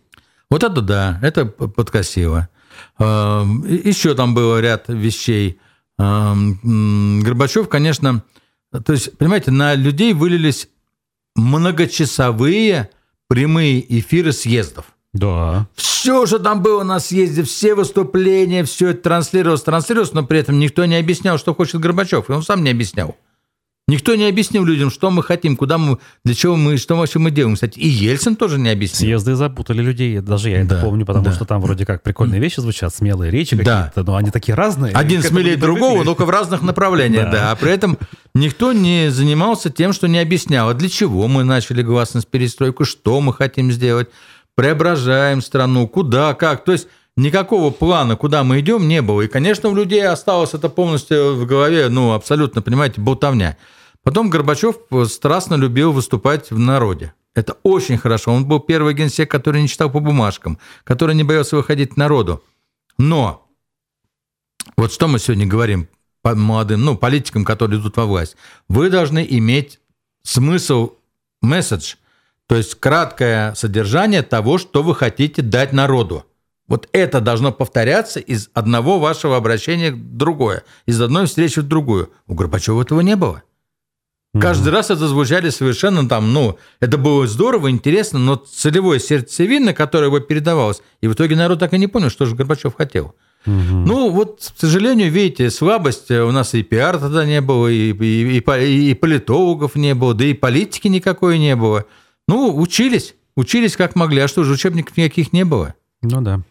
Вот это да, это подкосило. А, Еще там было ряд вещей. А, Горбачев, конечно, то есть, понимаете, на людей вылились многочасовые прямые эфиры съездов. Да. Все же там было на съезде, все выступления, все это транслировалось, транслировалось, но при этом никто не объяснял, что хочет Горбачев. И он сам не объяснял. Никто не объяснил людям, что мы хотим, куда мы, для чего мы, что вообще мы делаем. Кстати, и Ельцин тоже не объяснил. Съезды запутали людей, даже я да, это помню, потому да. что там вроде как прикольные вещи звучат, смелые речи да. какие-то, но они такие разные. Один смелее другого, только в разных направлениях, да. да. А при этом никто не занимался тем, что не объяснял, а для чего мы начали гласность перестройку, что мы хотим сделать преображаем страну, куда, как. То есть никакого плана, куда мы идем, не было. И, конечно, у людей осталось это полностью в голове, ну, абсолютно, понимаете, болтовня. Потом Горбачев страстно любил выступать в народе. Это очень хорошо. Он был первый генсек, который не читал по бумажкам, который не боялся выходить к народу. Но вот что мы сегодня говорим молодым, ну, политикам, которые идут во власть. Вы должны иметь смысл, месседж – то есть краткое содержание того, что вы хотите дать народу. Вот это должно повторяться из одного вашего обращения в другое, из одной встречи в другую. У Горбачева этого не было. Каждый раз это звучали совершенно там, ну, это было здорово, интересно, но целевое сердцевина, которое его передавалось, и в итоге народ так и не понял, что же Горбачев хотел. Угу. Ну, вот, к сожалению, видите, слабость, у нас и пиар тогда не было, и, и, и, и политологов не было, да и политики никакой не было. Ну, учились, учились как могли. А что же, учебников никаких не было? Ну да.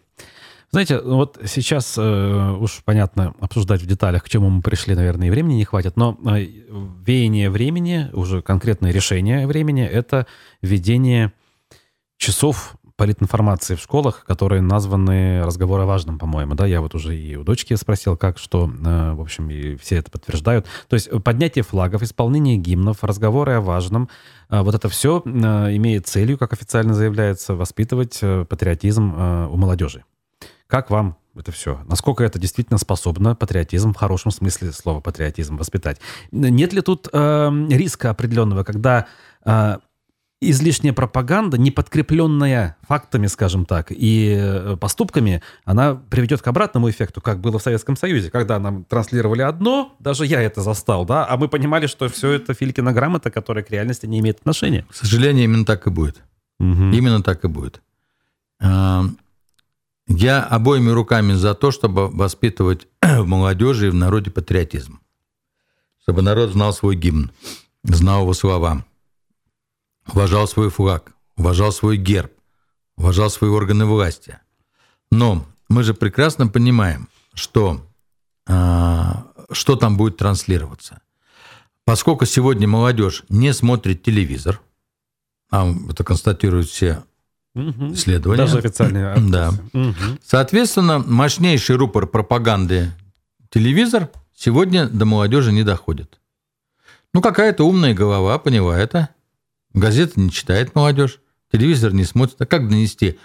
Знаете, вот сейчас э, уж понятно обсуждать в деталях, к чему мы пришли, наверное, и времени не хватит, но э, веяние времени, уже конкретное решение времени, это введение часов политинформации в школах, которые названы разговор о важном, по-моему, да, я вот уже и у дочки спросил, как, что, э, в общем, и все это подтверждают. То есть поднятие флагов, исполнение гимнов, разговоры о важном, вот это все имеет целью, как официально заявляется, воспитывать патриотизм у молодежи. Как вам это все? Насколько это действительно способно патриотизм в хорошем смысле слова патриотизм воспитать? Нет ли тут э, риска определенного, когда э, излишняя пропаганда, не подкрепленная фактами, скажем так, и э, поступками, она приведет к обратному эффекту, как было в Советском Союзе, когда нам транслировали одно, даже я это застал, да, а мы понимали, что все это Филькина грамота, которая к реальности не имеет отношения. К сожалению, именно так и будет. Угу. Именно так и будет. А, я обоими руками за то, чтобы воспитывать в молодежи и в народе патриотизм. Чтобы народ знал свой гимн, знал его слова, уважал свой флаг, уважал свой герб, уважал свои органы власти. Но мы же прекрасно понимаем, что, а, что там будет транслироваться. Поскольку сегодня молодежь не смотрит телевизор, а это констатируют все угу. исследования. Даже официальные. Да. Угу. Соответственно, мощнейший рупор пропаганды телевизор сегодня до молодежи не доходит. Ну, какая-то умная голова поняла это, Газеты не читает молодежь, телевизор не смотрит. А как донести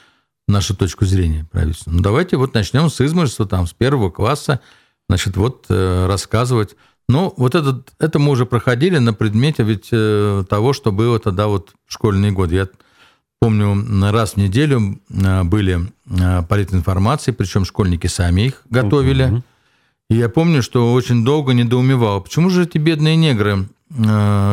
нашу точку зрения правительству? Ну, давайте вот начнем с измышества, там, с первого класса, значит, вот э, рассказывать. Ну, вот этот, это мы уже проходили на предмете ведь э, того, что было тогда вот в школьные годы. Я помню, раз в неделю э, были политинформации, причем школьники сами их готовили. Uh-huh. И я помню, что очень долго недоумевал, почему же эти бедные негры,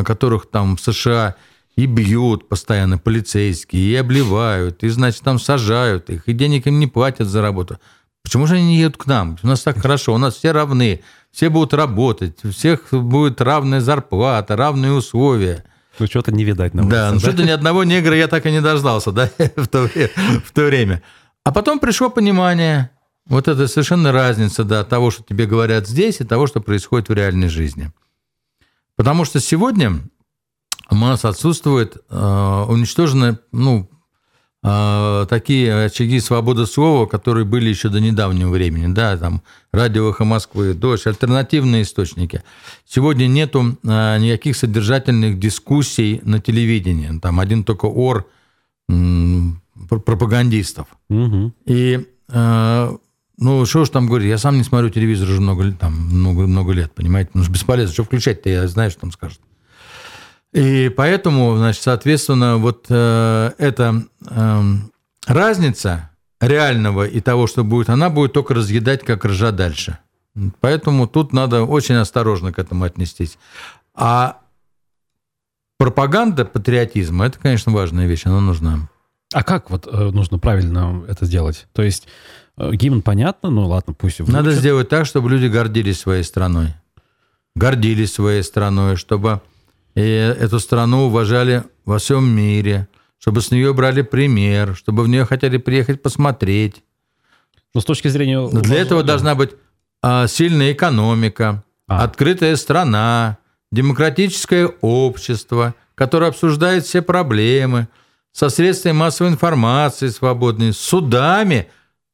которых там в США и бьют постоянно полицейские, и обливают, и, значит, там сажают их, и денег им не платят за работу. Почему же они не едут к нам? У нас так хорошо, у нас все равны, все будут работать, у всех будет равная зарплата, равные условия. Ну, что-то не видать на улице. Да, ну, да? что-то ни одного негра я так и не дождался, да, в то, в то время. А потом пришло понимание, вот это совершенно разница, да, того, что тебе говорят здесь, и того, что происходит в реальной жизни. Потому что сегодня у нас отсутствует э, уничтожены, ну, э, такие очаги свободы слова, которые были еще до недавнего времени, да, там радио «Эхо Москвы», «Дождь», альтернативные источники. Сегодня нету э, никаких содержательных дискуссий на телевидении, там один только ор пропагандистов. Угу. И ну, что уж там говорить, я сам не смотрю телевизор уже много, там, много, много лет, понимаете? Ну, бесполезно, что включать-то, я знаю, что там скажут. И поэтому, значит, соответственно, вот э, эта э, разница реального и того, что будет, она будет только разъедать, как ржа дальше. Поэтому тут надо очень осторожно к этому отнестись. А пропаганда патриотизма – это, конечно, важная вещь, она нужна. А как вот э, нужно правильно это сделать? То есть э, гимн понятно, ну ладно, пусть... Выучат. Надо сделать так, чтобы люди гордились своей страной. Гордились своей страной, чтобы и эту страну уважали во всем мире, чтобы с нее брали пример, чтобы в нее хотели приехать посмотреть. Но с точки зрения... Но для этого должна быть а, сильная экономика, а. открытая страна, демократическое общество, которое обсуждает все проблемы, со средствами массовой информации свободными, с судами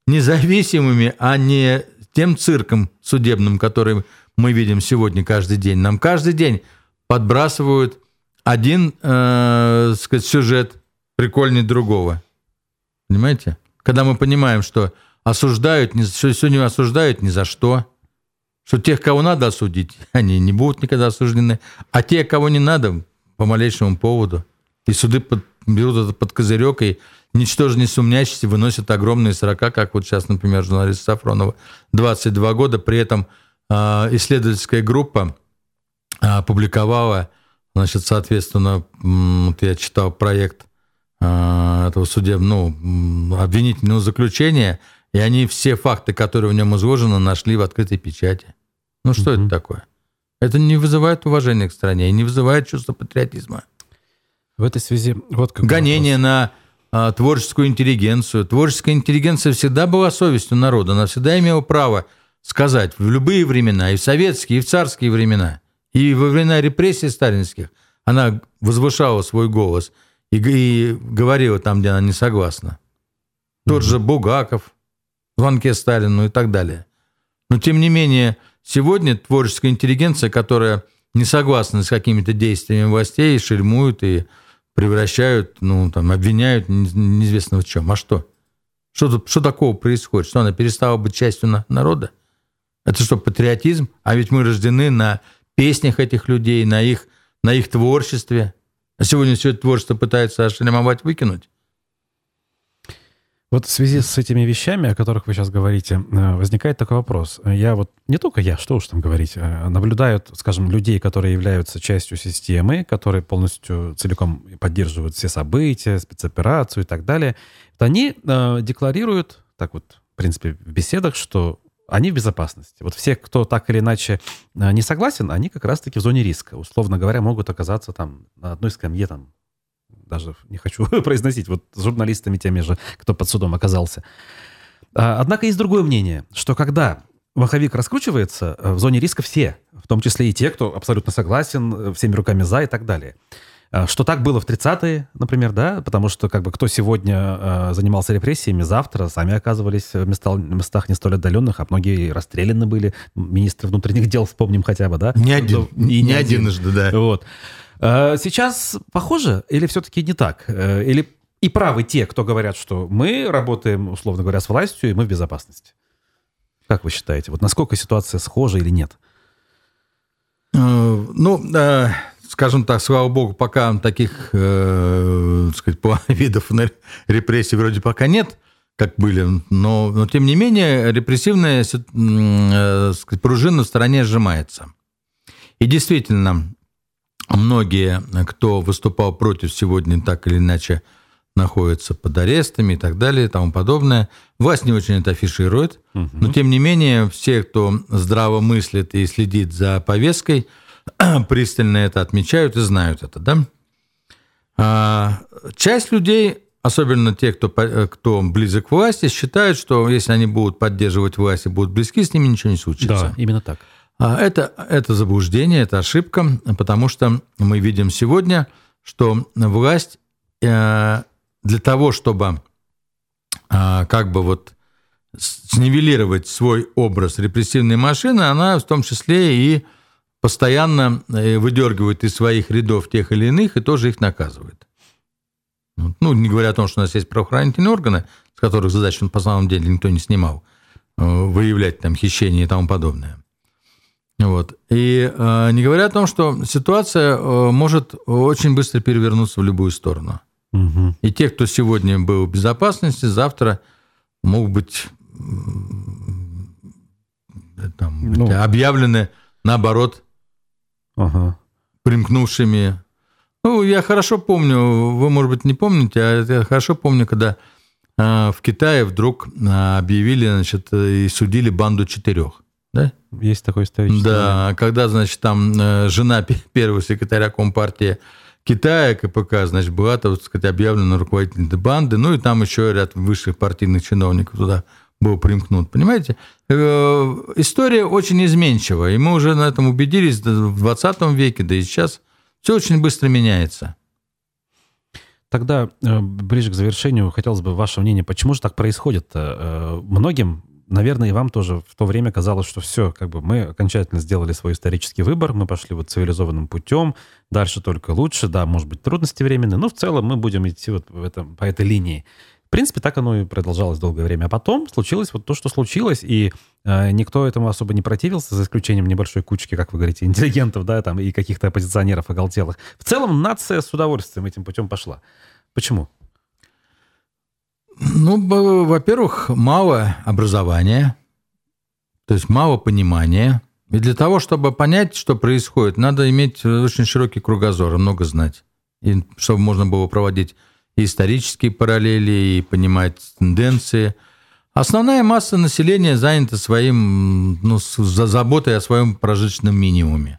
независимыми, а не тем цирком судебным, который мы видим сегодня каждый день. Нам каждый день подбрасывают один, э, сказать, сюжет прикольнее другого. Понимаете? Когда мы понимаем, что осуждают, что сегодня осуждают ни за что, что тех, кого надо осудить, они не будут никогда осуждены, а те, кого не надо, по малейшему поводу. И суды под, берут это под козырек и ничтоже не сумнящиеся выносят огромные срока, как вот сейчас, например, журналист Сафронова, 22 года, при этом э, исследовательская группа опубликовала, значит, соответственно, вот я читал проект а, этого судебного, ну, обвинительного заключения, и они все факты, которые в нем изложены, нашли в открытой печати. Ну, что mm-hmm. это такое? Это не вызывает уважения к стране и не вызывает чувства патриотизма. В этой связи вот как Гонение на а, творческую интеллигенцию. Творческая интеллигенция всегда была совестью народа, она всегда имела право сказать в любые времена, и в советские, и в царские времена – и во времена репрессий сталинских она возвышала свой голос и, и говорила там, где она не согласна. Тот же Бугаков, звонке Сталину и так далее. Но, тем не менее, сегодня творческая интеллигенция, которая не согласна с какими-то действиями властей, шельмуют и превращают, ну, там, обвиняют неизвестно в чем. А что? Что, что такого происходит? Что она перестала быть частью народа? Это что, патриотизм? А ведь мы рождены на песнях этих людей, на их, на их творчестве. А сегодня все это творчество пытается ошлемовать, выкинуть. Вот в связи с этими вещами, о которых вы сейчас говорите, э, возникает такой вопрос. Я вот, не только я, что уж там говорить, э, наблюдают, скажем, людей, которые являются частью системы, которые полностью целиком поддерживают все события, спецоперацию и так далее. Они э, декларируют, так вот, в принципе, в беседах, что они в безопасности. Вот все, кто так или иначе э, не согласен, они как раз-таки в зоне риска. Условно говоря, могут оказаться там на одной скамье там даже не хочу произносить, вот с журналистами теми же, кто под судом оказался. А, однако есть другое мнение, что когда маховик раскручивается, э, в зоне риска все, в том числе и те, кто абсолютно согласен, э, всеми руками за и так далее. А, что так было в 30-е, например, да, потому что как бы кто сегодня э, занимался репрессиями, завтра сами оказывались в местах, местах не столь отдаленных, а многие расстреляны были. Министры внутренних дел вспомним хотя бы, да? Не один, ну, и не, не единожды, да. Вот. Э, сейчас похоже или все-таки не так? Э, или и правы те, кто говорят, что мы работаем, условно говоря, с властью, и мы в безопасности? Как вы считаете, вот насколько ситуация схожа или нет? Э, ну, скажем так, слава богу, пока таких э, сказать, видов репрессий вроде пока нет, как были, но, но тем не менее репрессивная э, сказать, пружина в стране сжимается. И действительно, Многие, кто выступал против сегодня, так или иначе находятся под арестами и так далее и тому подобное. Власть не очень это афиширует, угу. но тем не менее все, кто здраво мыслит и следит за повесткой, пристально это отмечают и знают это, да? А, часть людей, особенно те, кто, кто близок к власти, считают, что если они будут поддерживать власть и будут близки, с ними ничего не случится. Да, именно так. А это, это заблуждение, это ошибка, потому что мы видим сегодня, что власть э, для того, чтобы э, как бы вот снивелировать свой образ репрессивной машины, она в том числе и постоянно э, выдергивает из своих рядов тех или иных и тоже их наказывает. Ну, не говоря о том, что у нас есть правоохранительные органы, с которых задачу по самом деле никто не снимал, выявлять там хищение и тому подобное. Вот. И э, не говоря о том, что ситуация э, может очень быстро перевернуться в любую сторону. Угу. И те, кто сегодня был в безопасности, завтра могут быть там, ну. объявлены, наоборот, ага. примкнувшими. Ну, я хорошо помню, вы, может быть, не помните, а я хорошо помню, когда э, в Китае вдруг э, объявили, значит, и судили банду четырех. Да? Есть такой исторический. Да, когда, значит, там э, жена первого секретаря Компартии Китая, КПК, значит, была, так сказать, объявлена руководительной банды, ну и там еще ряд высших партийных чиновников туда был примкнут. Понимаете? Э, история очень изменчива, и мы уже на этом убедились в 20 веке, да и сейчас все очень быстро меняется. Тогда э, ближе к завершению хотелось бы ваше мнение, почему же так происходит? Многим наверное, и вам тоже в то время казалось, что все, как бы мы окончательно сделали свой исторический выбор, мы пошли вот цивилизованным путем, дальше только лучше, да, может быть, трудности временные, но в целом мы будем идти вот в этом, по этой линии. В принципе, так оно и продолжалось долгое время. А потом случилось вот то, что случилось, и э, никто этому особо не противился, за исключением небольшой кучки, как вы говорите, интеллигентов, да, там, и каких-то оппозиционеров оголтелых. В целом нация с удовольствием этим путем пошла. Почему? Ну, во-первых, мало образования, то есть мало понимания. И для того, чтобы понять, что происходит, надо иметь очень широкий кругозор и много знать. И чтобы можно было проводить исторические параллели, и понимать тенденции. Основная масса населения занята своим, ну, за заботой о своем прожиточном минимуме.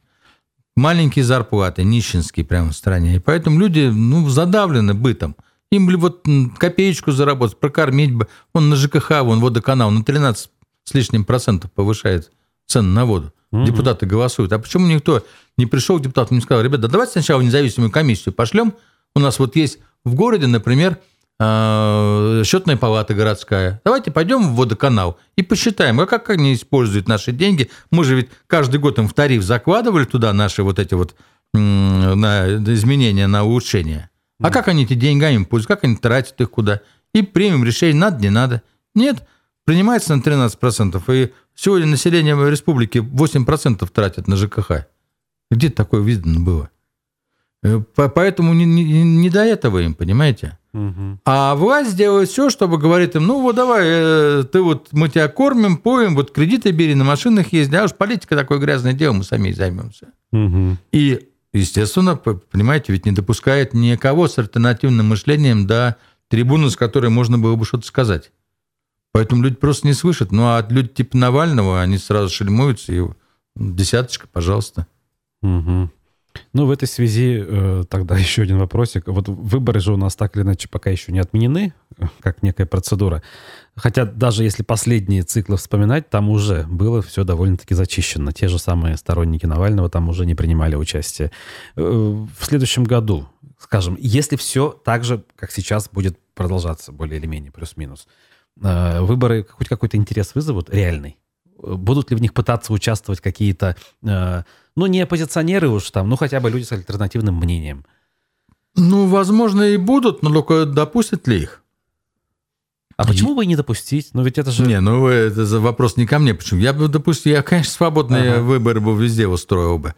Маленькие зарплаты, нищенские прямо в стране. И поэтому люди ну, задавлены бытом – им бы вот копеечку заработать, прокормить бы. Он на ЖКХ, вон водоканал на 13 с лишним процентов повышает цены на воду. Угу. Депутаты голосуют. А почему никто не пришел к депутатам и не сказал, ребята, давайте сначала независимую комиссию пошлем. У нас вот есть в городе, например, э, счетная палата городская. Давайте пойдем в водоканал и посчитаем, а как они используют наши деньги. Мы же ведь каждый год им в тариф закладывали туда наши вот эти вот на изменения, на улучшения. А как они эти деньгами пользуются, как они тратят их куда? И примем решение, надо, не надо. Нет, принимается на 13%. И сегодня население республики 8% тратит на ЖКХ. Где такое видно было? Э, поэтому не, не, не до этого им, понимаете? Угу. А власть делает все, чтобы говорит им, ну вот давай, э, ты вот мы тебя кормим, поем, вот кредиты бери, на машинах езди, а уж политика такое грязное дело, мы сами займемся. Угу. И, естественно, понимаете, ведь не допускает никого с альтернативным мышлением до трибуны, с которой можно было бы что-то сказать. Поэтому люди просто не слышат. Ну, а люди типа Навального, они сразу шельмуются, и десяточка, пожалуйста. Угу. Ну, в этой связи э, тогда еще один вопросик. Вот выборы же у нас так или иначе пока еще не отменены, как некая процедура. Хотя даже если последние циклы вспоминать, там уже было все довольно-таки зачищено. Те же самые сторонники Навального там уже не принимали участие. Э, в следующем году, скажем, если все так же, как сейчас, будет продолжаться более или менее, плюс-минус, э, выборы хоть какой-то интерес вызовут реальный? Будут ли в них пытаться участвовать какие-то ну, не оппозиционеры уж там, ну, хотя бы люди с альтернативным мнением. Ну, возможно, и будут, но только допустят ли их? А и... почему бы и не допустить? Ну, ведь это же... Не, ну, это вопрос не ко мне. Почему? Я бы допустил, я, конечно, свободные ага. выборы бы везде устроил бы.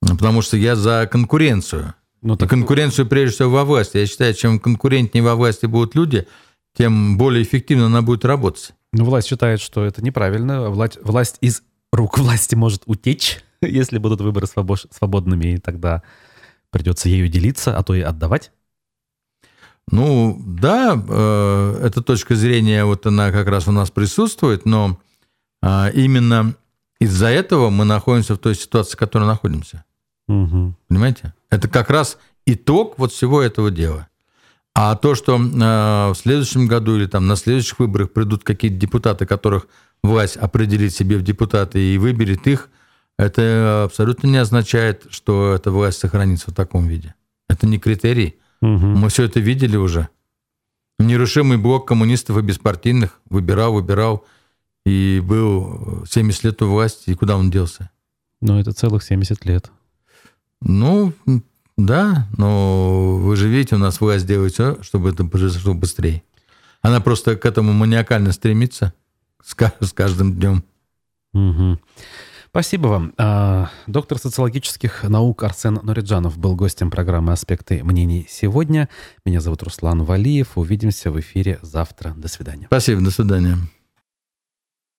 Потому что я за конкуренцию. Ну, так... И конкуренцию, прежде всего, во власти. Я считаю, чем конкурентнее во власти будут люди, тем более эффективно она будет работать. Ну, власть считает, что это неправильно. Власть, власть из рук власти может утечь. если будут выборы свободными, и тогда придется ею делиться, а то и отдавать? Ну, да, э, эта точка зрения, вот она как раз у нас присутствует, но э, именно из-за этого мы находимся в той ситуации, в которой находимся. Угу. Понимаете? Это как раз итог вот всего этого дела. А то, что э, в следующем году или там на следующих выборах придут какие-то депутаты, которых власть определит себе в депутаты и выберет их, это абсолютно не означает, что эта власть сохранится в таком виде. Это не критерий. Угу. Мы все это видели уже. Нерушимый блок коммунистов и беспартийных выбирал, выбирал, и был 70 лет у власти, и куда он делся? Ну, это целых 70 лет. Ну, да, но вы же видите, у нас власть делает все, чтобы это произошло быстрее. Она просто к этому маниакально стремится с каждым днем. Угу. Спасибо вам. А, доктор социологических наук Арсен Нуриджанов был гостем программы «Аспекты мнений» сегодня. Меня зовут Руслан Валиев. Увидимся в эфире завтра. До свидания. Спасибо. До свидания.